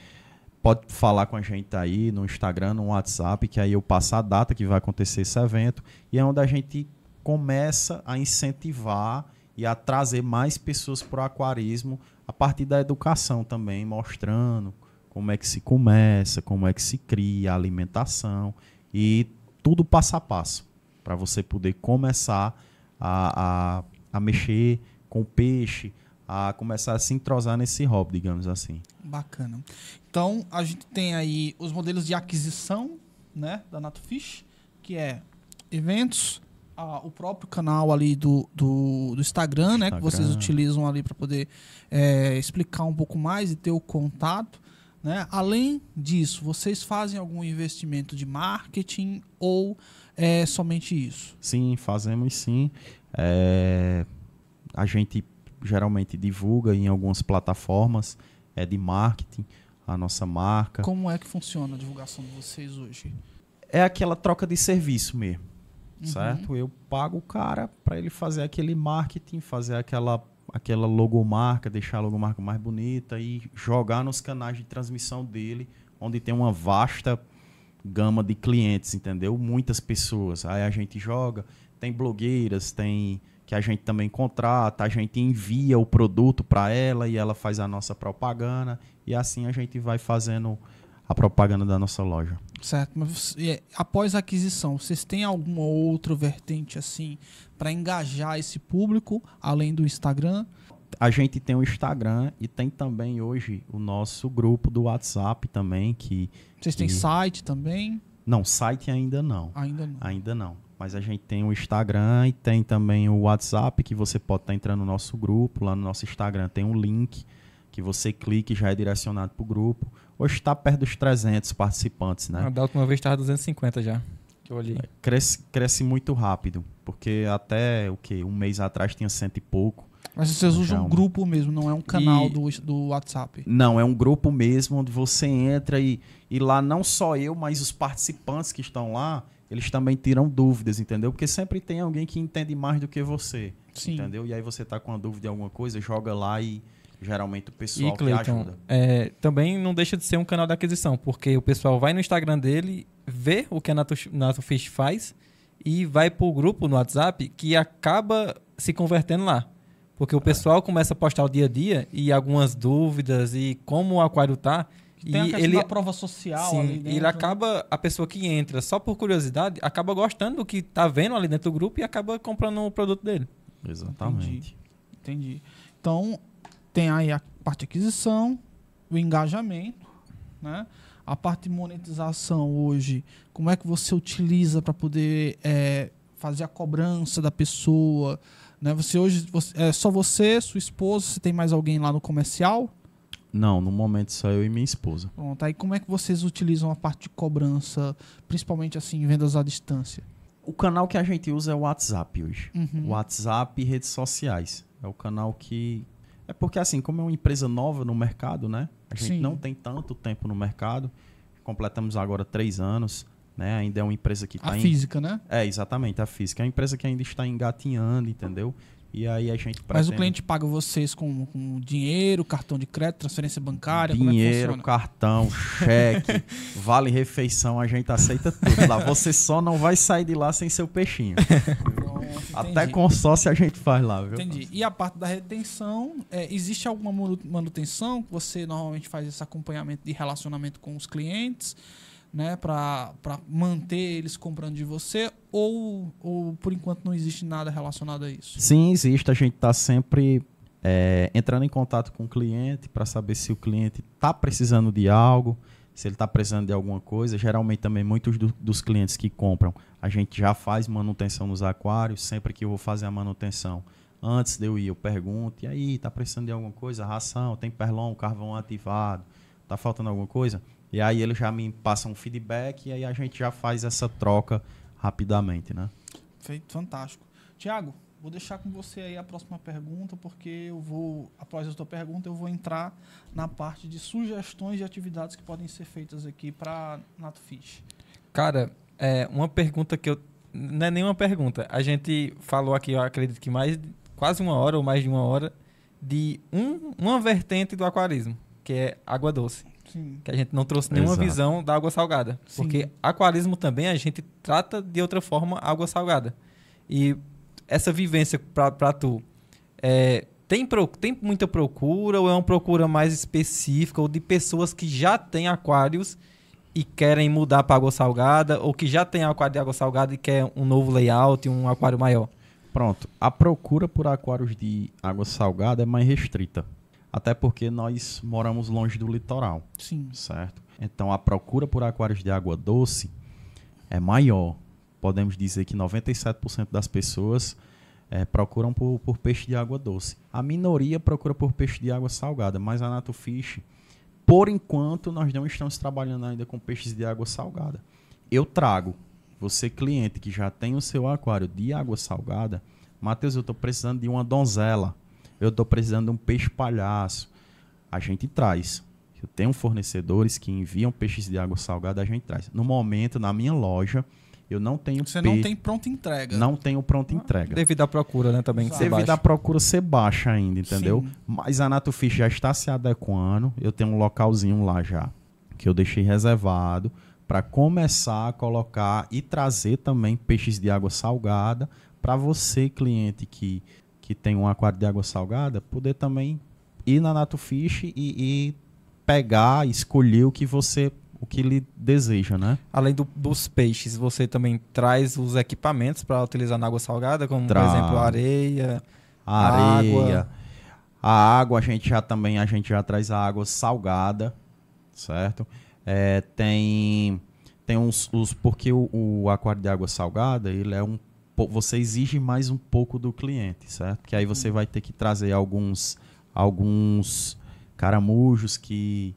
Speaker 4: pode falar com a gente aí no Instagram, no WhatsApp, que aí eu passo a data que vai acontecer esse evento e é onde a gente começa a incentivar e a trazer mais pessoas para o aquarismo a partir da educação também, mostrando como é que se começa, como é que se cria, a alimentação e tudo passo a passo para você poder começar a, a, a mexer com o peixe, a começar a se entrosar nesse hobby, digamos assim.
Speaker 2: Bacana. Então, a gente tem aí os modelos de aquisição né, da Natufish, que é eventos, a- o próprio canal ali do, do, do Instagram, né, que vocês
Speaker 4: Instagram.
Speaker 2: utilizam ali para poder é, explicar um pouco mais e ter o contato. Né? Além disso, vocês fazem algum investimento de marketing ou é somente isso?
Speaker 4: Sim, fazemos sim. É, a gente geralmente divulga em algumas plataformas é de marketing a nossa marca.
Speaker 2: Como é que funciona a divulgação de vocês hoje?
Speaker 4: É aquela troca de serviço mesmo,
Speaker 2: Uhum.
Speaker 4: certo? Eu pago o cara para ele fazer aquele marketing, fazer aquela aquela logomarca, deixar a logomarca mais bonita e jogar nos canais de transmissão dele, onde tem uma vasta gama de clientes, entendeu? Muitas pessoas. Aí a gente joga, tem blogueiras, tem que a gente também contrata, a gente envia o produto para ela e ela faz a nossa propaganda e assim a gente vai fazendo a propaganda da nossa loja.
Speaker 2: Certo, mas é, após a aquisição, vocês têm alguma outra vertente assim para engajar esse público além do Instagram?
Speaker 4: A gente tem o Instagram e tem também hoje o nosso grupo do WhatsApp também, que
Speaker 2: Vocês têm
Speaker 4: E-
Speaker 2: site também?
Speaker 4: não, site ainda não.
Speaker 2: Ainda não.
Speaker 4: Ainda não. Mas a gente tem o Instagram e tem também o WhatsApp, que você pode estar entrando no nosso grupo. Lá no nosso Instagram tem um link que você clica e já é direcionado para o grupo. Hoje está perto dos 300 participantes, né?
Speaker 3: Da última vez estava 250 já. Que eu olhei.
Speaker 4: Cresce, cresce muito rápido, porque até o que Um mês atrás tinha cento e pouco.
Speaker 2: Mas vocês
Speaker 4: Já
Speaker 2: usam
Speaker 4: é
Speaker 2: um
Speaker 4: um-
Speaker 2: grupo mesmo, não é um canal
Speaker 4: E-
Speaker 2: do, do WhatsApp.
Speaker 4: Não, é um grupo mesmo onde você entra e, e lá não só eu, mas os participantes que estão lá, eles também tiram dúvidas, entendeu? Porque sempre tem alguém que entende mais do que você,
Speaker 2: Sim.
Speaker 4: entendeu? E aí você tá com uma dúvida de alguma coisa, joga lá e geralmente o pessoal
Speaker 3: E
Speaker 4: te
Speaker 3: Cleiton,
Speaker 4: ajuda.
Speaker 3: é, também não deixa de ser um canal de aquisição, porque o pessoal vai no Instagram dele, vê o que a Nato- Natofish faz e vai pro grupo no WhatsApp que acaba se convertendo lá. Porque
Speaker 4: É.
Speaker 3: o pessoal começa a postar o dia a dia e algumas dúvidas e como o aquário tá.
Speaker 2: Que
Speaker 3: e ele,
Speaker 2: da prova social
Speaker 3: sim,
Speaker 2: ali
Speaker 3: e
Speaker 2: dentro.
Speaker 3: ele
Speaker 2: né?
Speaker 3: acaba, a pessoa que entra só por curiosidade, acaba gostando do que tá vendo ali dentro do grupo e acaba comprando o produto dele.
Speaker 4: Exatamente.
Speaker 2: Entendi. Então, tem aí a parte de aquisição, o engajamento, né? A parte de monetização hoje, como é que você utiliza para poder é, fazer a cobrança da pessoa, né? Você hoje, você- é só você, sua esposa, você tem mais alguém lá no comercial?
Speaker 4: Não, no momento só eu e minha esposa.
Speaker 2: Pronto, aí como é que vocês utilizam a parte de cobrança, principalmente assim, vendas à distância?
Speaker 4: O canal que a gente usa é o WhatsApp hoje.
Speaker 2: Uhum.
Speaker 4: WhatsApp e redes sociais. É o canal que. É porque, assim, como é uma empresa nova no mercado, né? A gente
Speaker 2: Sim.
Speaker 4: não tem tanto tempo no mercado. Completamos agora três anos, né? Ainda é uma empresa que
Speaker 2: A
Speaker 4: está em.
Speaker 2: física, né?
Speaker 4: É, exatamente, a física. É uma empresa que ainda está engatinhando, entendeu? E aí a gente
Speaker 2: Mas o cliente paga vocês com, com dinheiro, cartão de crédito, transferência bancária, como é que
Speaker 4: Dinheiro,
Speaker 2: funciona?
Speaker 4: cartão, cheque, vale refeição, a gente aceita tudo lá. Você só não vai sair de lá sem seu peixinho. Até
Speaker 2: entendi.
Speaker 4: consórcio a gente faz lá, viu?
Speaker 2: Entendi. E a parte da retenção, é, existe alguma manu- manutenção que você normalmente faz esse acompanhamento de relacionamento com os clientes, né, para manter eles comprando de você, ou, ou por enquanto não existe nada relacionado a isso?
Speaker 4: Sim, existe. A gente está sempre é, entrando em contato com o cliente para saber se o cliente está precisando de algo, se ele está precisando de alguma coisa. Geralmente também muitos do- dos clientes que compram, a gente já faz manutenção nos aquários. Sempre que eu vou fazer a manutenção, antes de eu ir, eu pergunto, e aí, está precisando de alguma coisa? Ração, tem perlon, carvão ativado, está faltando alguma coisa? E aí ele já me passa um feedback e aí a gente já faz essa troca rapidamente, né?
Speaker 2: Feito, fantástico. Tiago, vou deixar com você aí a próxima pergunta, porque eu vou, após a tua pergunta, eu vou entrar na parte de sugestões de atividades que podem ser feitas aqui para NatoFish.
Speaker 3: Cara, é uma pergunta que eu. Não é nenhuma pergunta. A gente falou aqui, eu acredito que mais de- quase uma hora ou mais de uma hora de um, uma vertente do aquarismo, que é água doce.
Speaker 2: Sim.
Speaker 3: Que a gente não trouxe nenhuma
Speaker 4: Exato.
Speaker 3: visão da água salgada.
Speaker 2: Sim.
Speaker 3: Porque aquarismo também a gente trata de outra forma a água salgada. E essa vivência pra, pra tu, é, tem, pro- tem muita procura ou é uma procura mais específica ou de pessoas que já têm aquários e querem mudar para água salgada ou que já tem aquário de água salgada e quer um novo layout, um aquário maior?
Speaker 4: Pronto, a procura por aquários de água salgada é mais restrita. Até porque nós moramos longe do litoral,
Speaker 2: Sim.
Speaker 4: certo? Então a procura por aquários de água doce é maior. Podemos dizer que 97% das pessoas é, procuram por, por peixe de água doce. A minoria procura por peixe de água salgada, mas a Natufish, por enquanto, nós não estamos trabalhando ainda com peixes de água salgada. Eu trago, você cliente que já tem o seu aquário de água salgada, Matheus, eu estou precisando de uma donzela, eu estou precisando de um peixe palhaço. A gente traz. Eu tenho fornecedores que enviam peixes de água salgada, a gente traz. No momento, na minha loja, eu não tenho
Speaker 2: Você
Speaker 4: pe-
Speaker 2: não tem pronta entrega.
Speaker 4: não tenho pronta entrega.
Speaker 3: Devido à procura, né, também.
Speaker 2: Exato.
Speaker 3: ser
Speaker 4: Devido à procura ser baixa ainda, entendeu?
Speaker 2: Sim.
Speaker 4: Mas a Natufish já está se adequando. Eu tenho um localzinho lá já que eu deixei reservado para começar a colocar e trazer também peixes de água salgada para você, cliente que, que tem um aquário de água salgada, poder também ir na Natufish e, e pegar, escolher o que você o que lhe deseja, né?
Speaker 3: Além do- dos peixes, você também traz os equipamentos para utilizar na água salgada, como
Speaker 4: Trago.
Speaker 3: por exemplo areia.
Speaker 4: a areia.
Speaker 3: água.
Speaker 4: A água a gente já também a gente já traz a água salgada, certo? É, tem tem uns os porque o, o aquário de água salgada ele é um você exige mais um pouco do cliente, certo? Que aí você vai ter que trazer alguns alguns caramujos que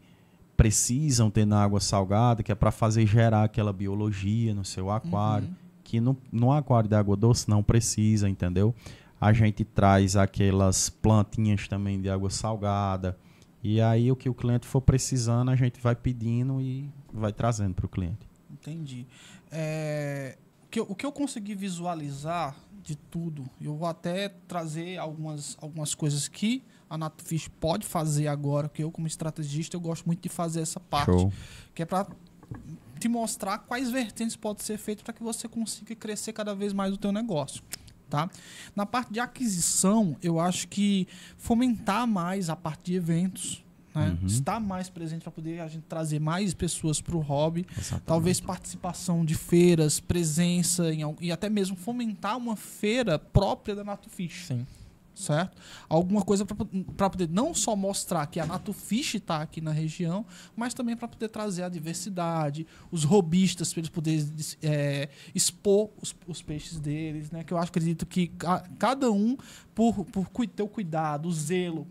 Speaker 4: precisam ter na água salgada, que é para fazer gerar aquela biologia no seu aquário,
Speaker 2: Uhum.
Speaker 4: que no, no aquário de água doce não precisa, entendeu? A gente traz aquelas plantinhas também de água salgada. E aí o que o cliente for precisando, a gente vai pedindo e vai trazendo para o cliente.
Speaker 2: Entendi. É, que eu, o que eu consegui visualizar de tudo, eu vou até trazer algumas, algumas coisas que a Natufish pode fazer agora, que eu, como estrategista, eu gosto muito de fazer essa parte.
Speaker 4: Show.
Speaker 2: Que é para te mostrar quais vertentes pode ser feito para que você consiga crescer cada vez mais o teu negócio. Tá? Na parte de aquisição, eu acho que fomentar mais a parte de eventos, né?
Speaker 4: Uhum.
Speaker 2: estar mais presente para poder a gente trazer mais pessoas para o hobby,
Speaker 4: Exatamente.
Speaker 2: talvez participação de feiras, presença em, e até mesmo fomentar uma feira própria da Natufish
Speaker 3: Sim.
Speaker 2: certo? Alguma coisa para poder não só mostrar que a Natufish está aqui na região, mas também para poder trazer a diversidade, os robistas, para eles poderem é, expor os, os peixes deles, né? Que eu acho, acredito que ca- cada um, por, por ter o cuidado, o zelo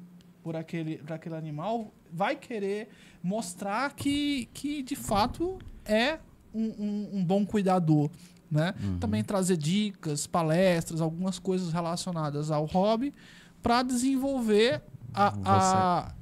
Speaker 2: por aquele, por aquele animal, vai querer mostrar que, que de fato é um, um- um bom cuidador. Né? Também trazer dicas, palestras, algumas coisas relacionadas ao hobby para desenvolver a, a-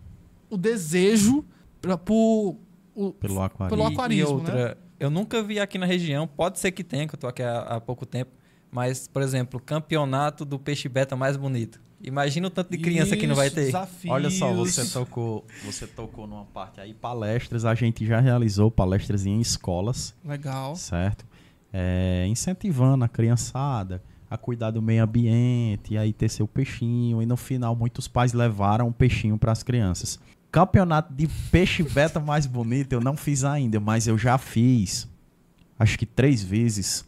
Speaker 2: o desejo pra, por, o-
Speaker 4: Pelo aquário.
Speaker 2: Pelo
Speaker 3: E-
Speaker 2: aquarismo,
Speaker 3: e outra, eu nunca vi aqui na região, pode ser que tenha, que eu tô aqui há, há pouco tempo, mas, por exemplo, campeonato do peixe beta mais bonito. Imagina o tanto de criança que não vai
Speaker 2: Isso,
Speaker 3: ter.
Speaker 2: Desafios.
Speaker 4: Olha só, você tocou, você tocou numa parte aí, palestras, a gente já realizou palestras em escolas,
Speaker 2: Legal.
Speaker 4: certo? É, incentivando a criançada a cuidar do meio ambiente, e aí ter seu peixinho, e no final muitos pais levaram um peixinho para as crianças. Campeonato de peixe beta mais bonito eu não fiz ainda, mas eu já fiz, acho que três vezes,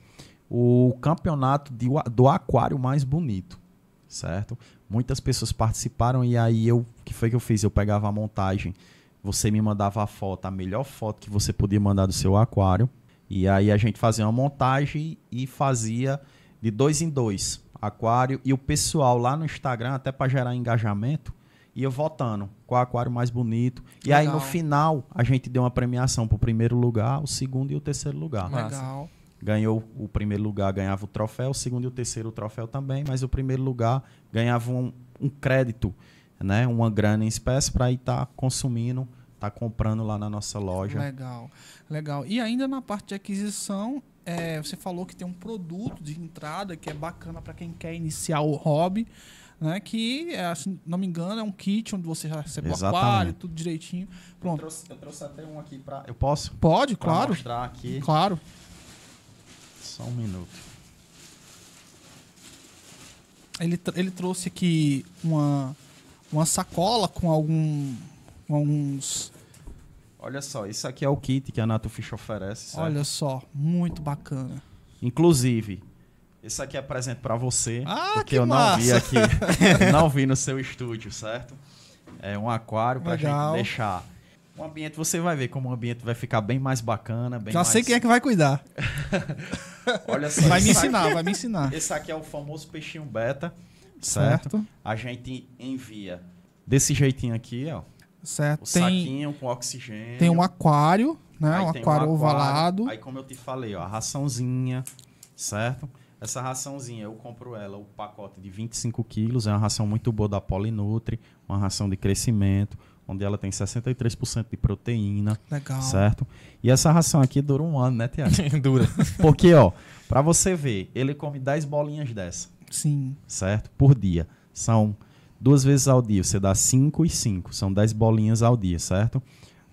Speaker 4: o campeonato de, do aquário mais bonito, certo? Muitas pessoas participaram e aí eu, o que foi que eu fiz? Eu pegava a montagem, você me mandava a foto, a melhor foto que você podia mandar do seu aquário, e aí a gente fazia uma montagem e fazia de dois em dois aquário e o pessoal lá no Instagram até para gerar engajamento ia votando qual aquário mais bonito. E aí no
Speaker 2: Legal.
Speaker 4: final a gente deu uma premiação pro primeiro lugar, o segundo e o terceiro lugar.
Speaker 3: Massa.
Speaker 2: Legal.
Speaker 4: Ganhou o primeiro lugar, ganhava o troféu, o segundo e o terceiro o troféu também, mas o primeiro lugar ganhava um, um crédito, né, uma grana em espécie para ir estar consumindo, estar comprando lá na nossa loja.
Speaker 2: Legal, legal. E ainda na parte de aquisição, é, você falou que tem um produto de entrada que é bacana para quem quer iniciar o hobby, né? Que, é, se não me engano, é um kit onde você já recebe o aquário, tudo direitinho.
Speaker 4: Eu
Speaker 2: Pronto.
Speaker 4: trouxe, eu trouxe até um aqui para. Eu posso?
Speaker 2: Pode,
Speaker 4: Pra
Speaker 2: claro.
Speaker 4: mostrar aqui.
Speaker 2: Claro.
Speaker 4: Só um minuto.
Speaker 2: Ele, ele trouxe aqui uma, uma sacola com algum, com alguns.
Speaker 4: Olha só, isso aqui é o kit que a Nato Fish oferece. certo?
Speaker 2: Olha só, muito bacana.
Speaker 4: Inclusive, esse aqui é presente para você,
Speaker 2: Ah,
Speaker 4: porque
Speaker 2: que
Speaker 4: eu não vi aqui, não vi no seu estúdio, certo? É um aquário para gente deixar. O ambiente, você vai ver como o ambiente vai ficar bem mais bacana, bem
Speaker 2: Já
Speaker 4: mais...
Speaker 2: sei quem é que vai cuidar.
Speaker 4: Olha só,
Speaker 2: Vai me ensinar,
Speaker 4: aqui-
Speaker 2: vai me ensinar.
Speaker 4: Esse aqui é o famoso peixinho beta, certo?
Speaker 2: Certo.
Speaker 4: A gente envia desse jeitinho aqui, ó.
Speaker 2: Certo.
Speaker 4: O
Speaker 2: Tem,
Speaker 4: saquinho com oxigênio.
Speaker 2: tem um aquário, né?
Speaker 4: Aí
Speaker 2: um
Speaker 4: tem
Speaker 2: aquário ovalado.
Speaker 4: Aí, como eu te falei, ó, a raçãozinha, certo? Essa raçãozinha, eu compro ela, o pacote de 25 quilos, é uma ração muito boa da Polinutri, uma ração de crescimento, onde ela tem 63% de proteína,
Speaker 2: Legal.
Speaker 4: certo? E essa ração aqui dura um ano, né, Tiago?
Speaker 3: Dura.
Speaker 4: Porque, ó, pra você ver, ele come 10 bolinhas dessa,
Speaker 2: Sim.
Speaker 4: certo? Por dia. São duas vezes ao dia, você dá 5 e 5, são 10 bolinhas ao dia, certo?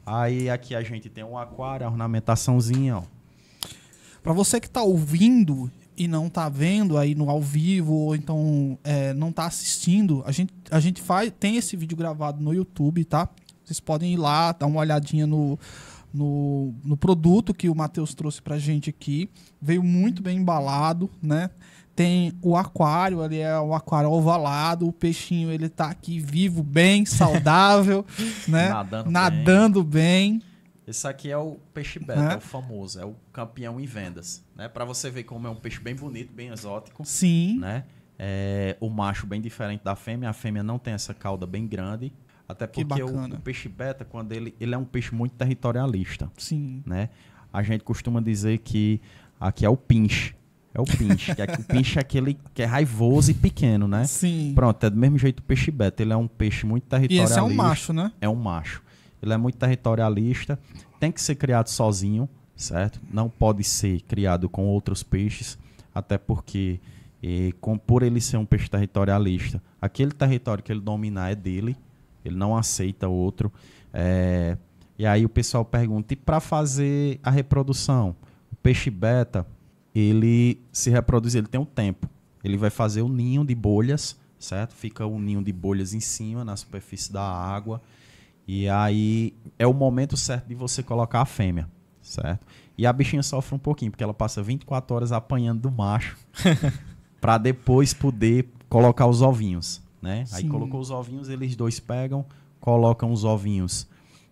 Speaker 4: Aí aqui a gente tem um aquário, a ornamentaçãozinha, ó.
Speaker 2: Pra você que tá ouvindo e não tá vendo aí no ao vivo, ou então é, não tá assistindo, a gente, a gente faz, tem esse vídeo gravado no YouTube, tá? Vocês podem ir lá, dar uma olhadinha no, no, no produto que o Matheus trouxe pra gente aqui. Veio muito bem embalado, né? Tem o aquário, ali é um aquário ovalado, o peixinho ele tá aqui vivo, bem, saudável, né?
Speaker 4: Nadando
Speaker 2: Nadando bem.
Speaker 4: Esse aqui é o peixe beta, é o famoso, é o campeão em vendas, né? Para você ver como é um peixe bem bonito, bem exótico,
Speaker 2: Sim.
Speaker 4: né? É, o macho bem diferente da fêmea, a fêmea não tem essa cauda bem grande, até
Speaker 2: Que
Speaker 4: porque o, o peixe beta, quando ele, ele é um peixe muito territorialista,
Speaker 2: Sim.
Speaker 4: né? A gente costuma dizer que aqui é o pinche, é o pinche, que aqui, o pinche é aquele que é raivoso e pequeno, né?
Speaker 2: Sim.
Speaker 4: Pronto, é do mesmo jeito o peixe beta, ele é um peixe muito
Speaker 2: E
Speaker 4: territorialista
Speaker 2: esse é um macho, né?
Speaker 4: é um macho. Ele é muito territorialista, tem que ser criado sozinho, certo? Não pode ser criado com outros peixes, até porque, com, por ele ser um peixe territorialista, aquele território que ele dominar é dele, ele não aceita outro. eh, e aí o pessoal pergunta, e para fazer a reprodução? O peixe beta, ele se reproduz, ele tem um tempo. Ele vai fazer o ninho de bolhas, certo? Fica um ninho de bolhas em cima, na superfície da água. E aí é o momento certo de você colocar a fêmea, certo? E a bichinha sofre um pouquinho, porque ela passa 24 horas apanhando do macho para depois poder colocar os ovinhos, né? Aí
Speaker 2: Sim.
Speaker 4: colocou os ovinhos, eles dois pegam, colocam os ovinhos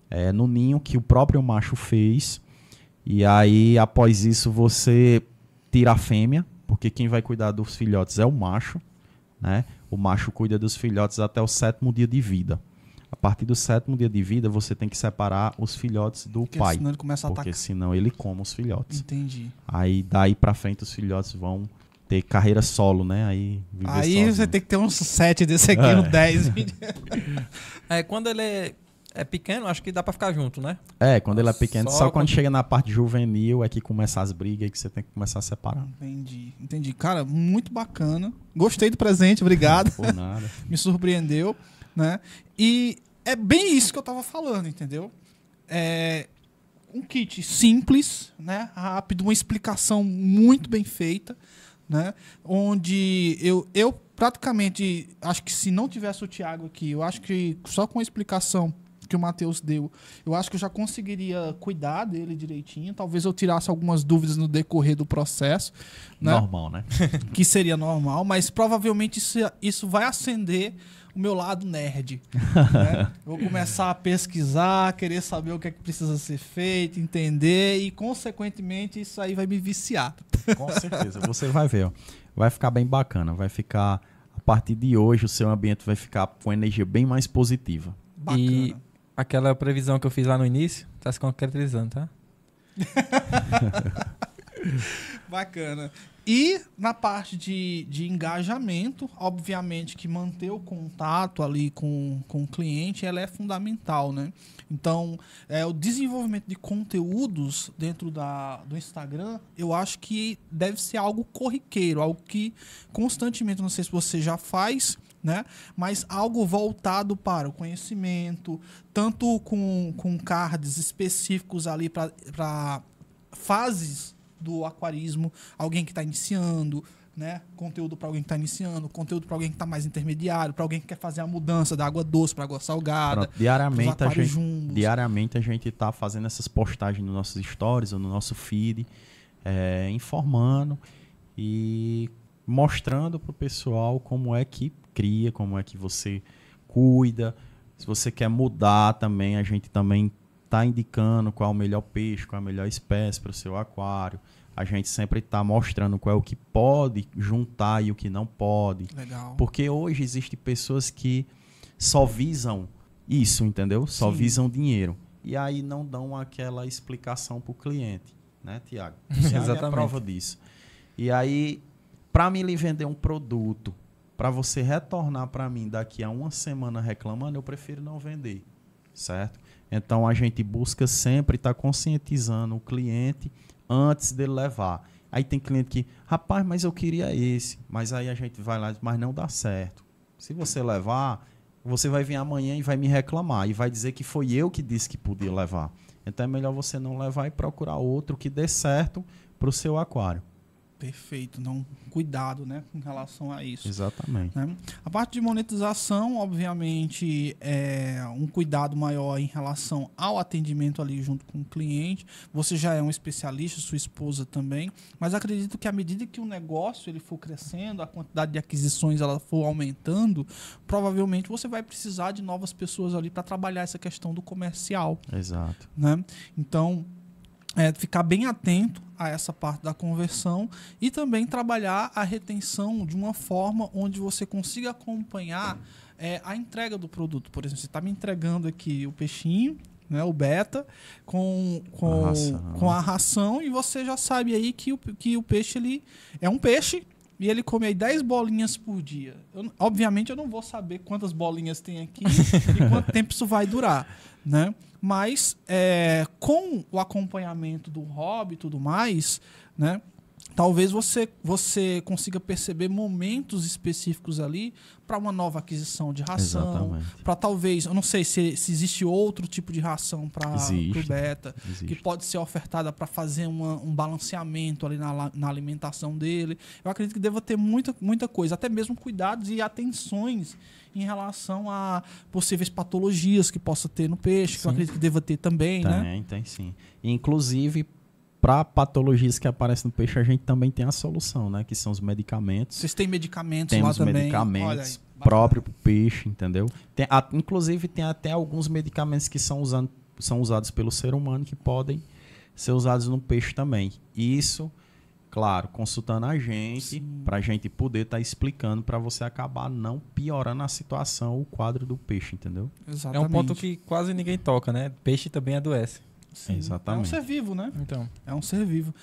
Speaker 4: eh, no ninho que o próprio macho fez. E aí, após isso, você tira a fêmea, porque quem vai cuidar dos filhotes é o macho, né? O macho cuida dos filhotes até o sétimo dia de vida. A partir do sétimo dia de vida, você tem que separar os filhotes do
Speaker 2: Porque
Speaker 4: pai.
Speaker 2: senão ele começa a
Speaker 4: Porque
Speaker 2: atacar.
Speaker 4: senão ele come os filhotes.
Speaker 2: Entendi.
Speaker 4: Aí daí pra frente os filhotes vão ter carreira solo, né? Aí viver
Speaker 2: Aí
Speaker 4: sozinho.
Speaker 2: você tem que ter uns 7 desse aqui,
Speaker 4: É.
Speaker 2: um 10.
Speaker 3: É, quando ele é, é pequeno, acho que dá pra ficar junto, né?
Speaker 4: É, quando ele é pequeno.
Speaker 3: Só
Speaker 4: Só, quando
Speaker 3: quando-
Speaker 4: chega na parte juvenil é que começa as brigas e que você tem que começar a separar.
Speaker 2: entendi, entendi. Cara, muito bacana. Gostei do presente, obrigado.
Speaker 4: Por nada.
Speaker 2: Me surpreendeu, né? E é bem isso que eu tava falando, entendeu? É um kit simples, né? Rápido, uma explicação muito bem feita, né? Onde eu, eu praticamente acho que se não tivesse o Thiago aqui, eu acho que só com a explicação que o Matheus deu, eu acho que eu já conseguiria cuidar dele direitinho. Talvez eu tirasse algumas dúvidas no decorrer do processo, né?
Speaker 4: Normal, né?
Speaker 2: que seria normal, mas provavelmente isso, isso vai acender o meu lado nerd. né? Vou começar a pesquisar, querer saber o que é que precisa ser feito, entender e, consequentemente, isso aí vai me viciar.
Speaker 4: Com certeza. Você vai ver, ó. Vai ficar bem bacana. Vai ficar. A partir de hoje, o seu ambiente vai ficar com energia bem mais positiva.
Speaker 2: Bacana.
Speaker 3: E aquela previsão que eu fiz lá no início, tá se concretizando, tá?
Speaker 2: Bacana. E na parte de, de engajamento, obviamente que manter o contato ali com, com o cliente ela é fundamental, né? Então, é, o desenvolvimento de conteúdos dentro da, do Instagram, eu acho que deve ser algo corriqueiro, algo que constantemente, não sei se você já faz, né? Mas algo voltado para o conhecimento, tanto com, com cards específicos ali para fases do aquarismo, alguém que está iniciando, né? Conteúdo para alguém que está iniciando, conteúdo para alguém que está mais intermediário, para alguém que quer fazer a mudança da água doce para água salgada,
Speaker 4: Pronto, diariamente, a gente,
Speaker 2: jumbos.
Speaker 4: diariamente a gente tá fazendo essas postagens nos nossos stories ou no nosso feed, é, informando e mostrando pro pessoal como é que cria, como é que você cuida. Se você quer mudar também, a gente também está indicando qual é o melhor peixe, qual é a melhor espécie para o seu aquário. A gente sempre está mostrando qual é o que pode juntar e o que não pode.
Speaker 2: Legal.
Speaker 4: Porque hoje existem pessoas que só visam isso, entendeu? Só
Speaker 2: Sim.
Speaker 4: visam dinheiro. E aí não dão aquela explicação para o cliente, né, Tiago? É
Speaker 3: Exatamente.
Speaker 4: prova disso. E aí, para me lhe vender um produto, para você retornar para mim daqui a uma semana reclamando, eu prefiro não vender, certo? Então a gente busca sempre estar conscientizando o cliente antes dele levar. Aí tem cliente que, rapaz, mas eu queria esse. Mas aí a gente vai lá mas não dá certo. Se você levar, você vai vir amanhã e vai me reclamar. E vai dizer que foi eu que disse que podia levar. Então é melhor você não levar e procurar outro que dê certo para o seu aquário.
Speaker 2: Perfeito. Não, cuidado, né, com relação a isso.
Speaker 4: Exatamente.
Speaker 2: né? A parte de monetização, obviamente, é um cuidado maior em relação ao atendimento ali junto com o cliente. Você já é um especialista, sua esposa também, mas acredito que à medida que o negócio ele for crescendo, a quantidade de aquisições ela for aumentando, provavelmente você vai precisar de novas pessoas ali para trabalhar essa questão do comercial
Speaker 4: Exato.
Speaker 2: né? Então, é, ficar bem atento a essa parte da conversão e também trabalhar a retenção de uma forma onde você consiga acompanhar é, a entrega do produto. Por exemplo, você está me entregando aqui o peixinho, né, o beta, com, com,
Speaker 4: A ração.
Speaker 2: com a ração e você já sabe aí que o, que o peixe ele é um peixe e ele come aí 10 bolinhas por dia. Eu- obviamente eu não vou saber quantas bolinhas tem aqui e quanto tempo isso vai durar, né? Mas é, com o acompanhamento do hobby e tudo mais, né? Talvez você, você consiga perceber momentos específicos ali para uma nova aquisição de ração, para talvez, eu não sei se, se existe outro tipo de ração para o beta, que
Speaker 4: Existe.
Speaker 2: pode ser ofertada para fazer uma- um balanceamento ali na, na alimentação dele. Eu acredito que deva ter muita, muita coisa, até mesmo cuidados e atenções em relação a possíveis patologias que possa ter no peixe, que eu
Speaker 3: Sim.
Speaker 2: acredito que deva ter também, né?
Speaker 4: Tem, tem sim. Inclusive, para patologias que aparecem no peixe, a gente também tem a solução, né? Que são os medicamentos.
Speaker 2: Vocês têm medicamentos
Speaker 4: Temos
Speaker 2: lá também?
Speaker 4: medicamentos
Speaker 2: Olha aí, bacana.
Speaker 4: próprios para o peixe, entendeu? Tem, a- inclusive, tem até alguns medicamentos que são, usando, são usados pelo ser humano que podem ser usados no peixe também. Isso, claro, consultando a gente, para a gente poder estar explicando para você acabar não piorando a situação, o quadro do peixe, entendeu?
Speaker 3: É
Speaker 2: Exatamente.
Speaker 3: um ponto que quase ninguém toca, né? Peixe também adoece.
Speaker 2: Sim.
Speaker 4: Exatamente.
Speaker 2: É um ser vivo, né?
Speaker 3: Então,
Speaker 2: É um ser vivo.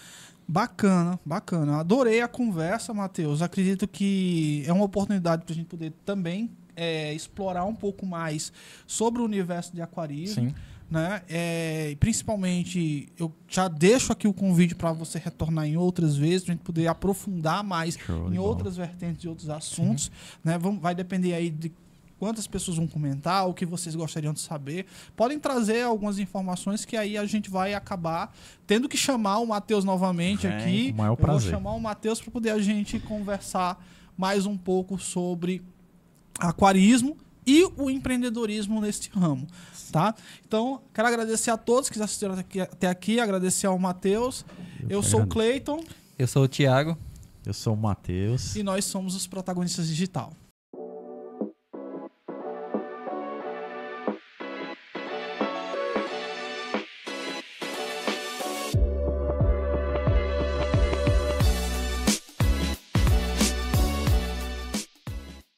Speaker 2: Bacana, bacana. Adorei a conversa, Matheus. Acredito que é uma oportunidade para a gente poder também é, explorar um pouco mais sobre o universo de aquarismo.
Speaker 3: sim.
Speaker 2: Né? É, e principalmente, eu já deixo aqui o convite para você retornar em outras vezes, para a gente poder aprofundar mais
Speaker 4: Show
Speaker 2: em outras vertentes e outros assuntos. Né? Vamos, vai depender aí de quantas pessoas vão comentar, o que vocês gostariam de saber. Podem trazer algumas informações que aí a gente vai acabar tendo que chamar o Matheus novamente
Speaker 4: Vem,
Speaker 2: aqui.
Speaker 4: com o maior
Speaker 2: Eu
Speaker 4: prazer.
Speaker 2: vou chamar o Matheus para poder a gente conversar mais um pouco sobre aquarismo e o empreendedorismo neste ramo, tá? Então, quero agradecer a todos que assistiram até aqui, até aqui agradecer ao Matheus. Eu,
Speaker 4: que
Speaker 2: sou o. Cleiton
Speaker 3: Eu sou o Thiago.
Speaker 4: Eu sou o Matheus.
Speaker 2: e nós somos os protagonistas digital.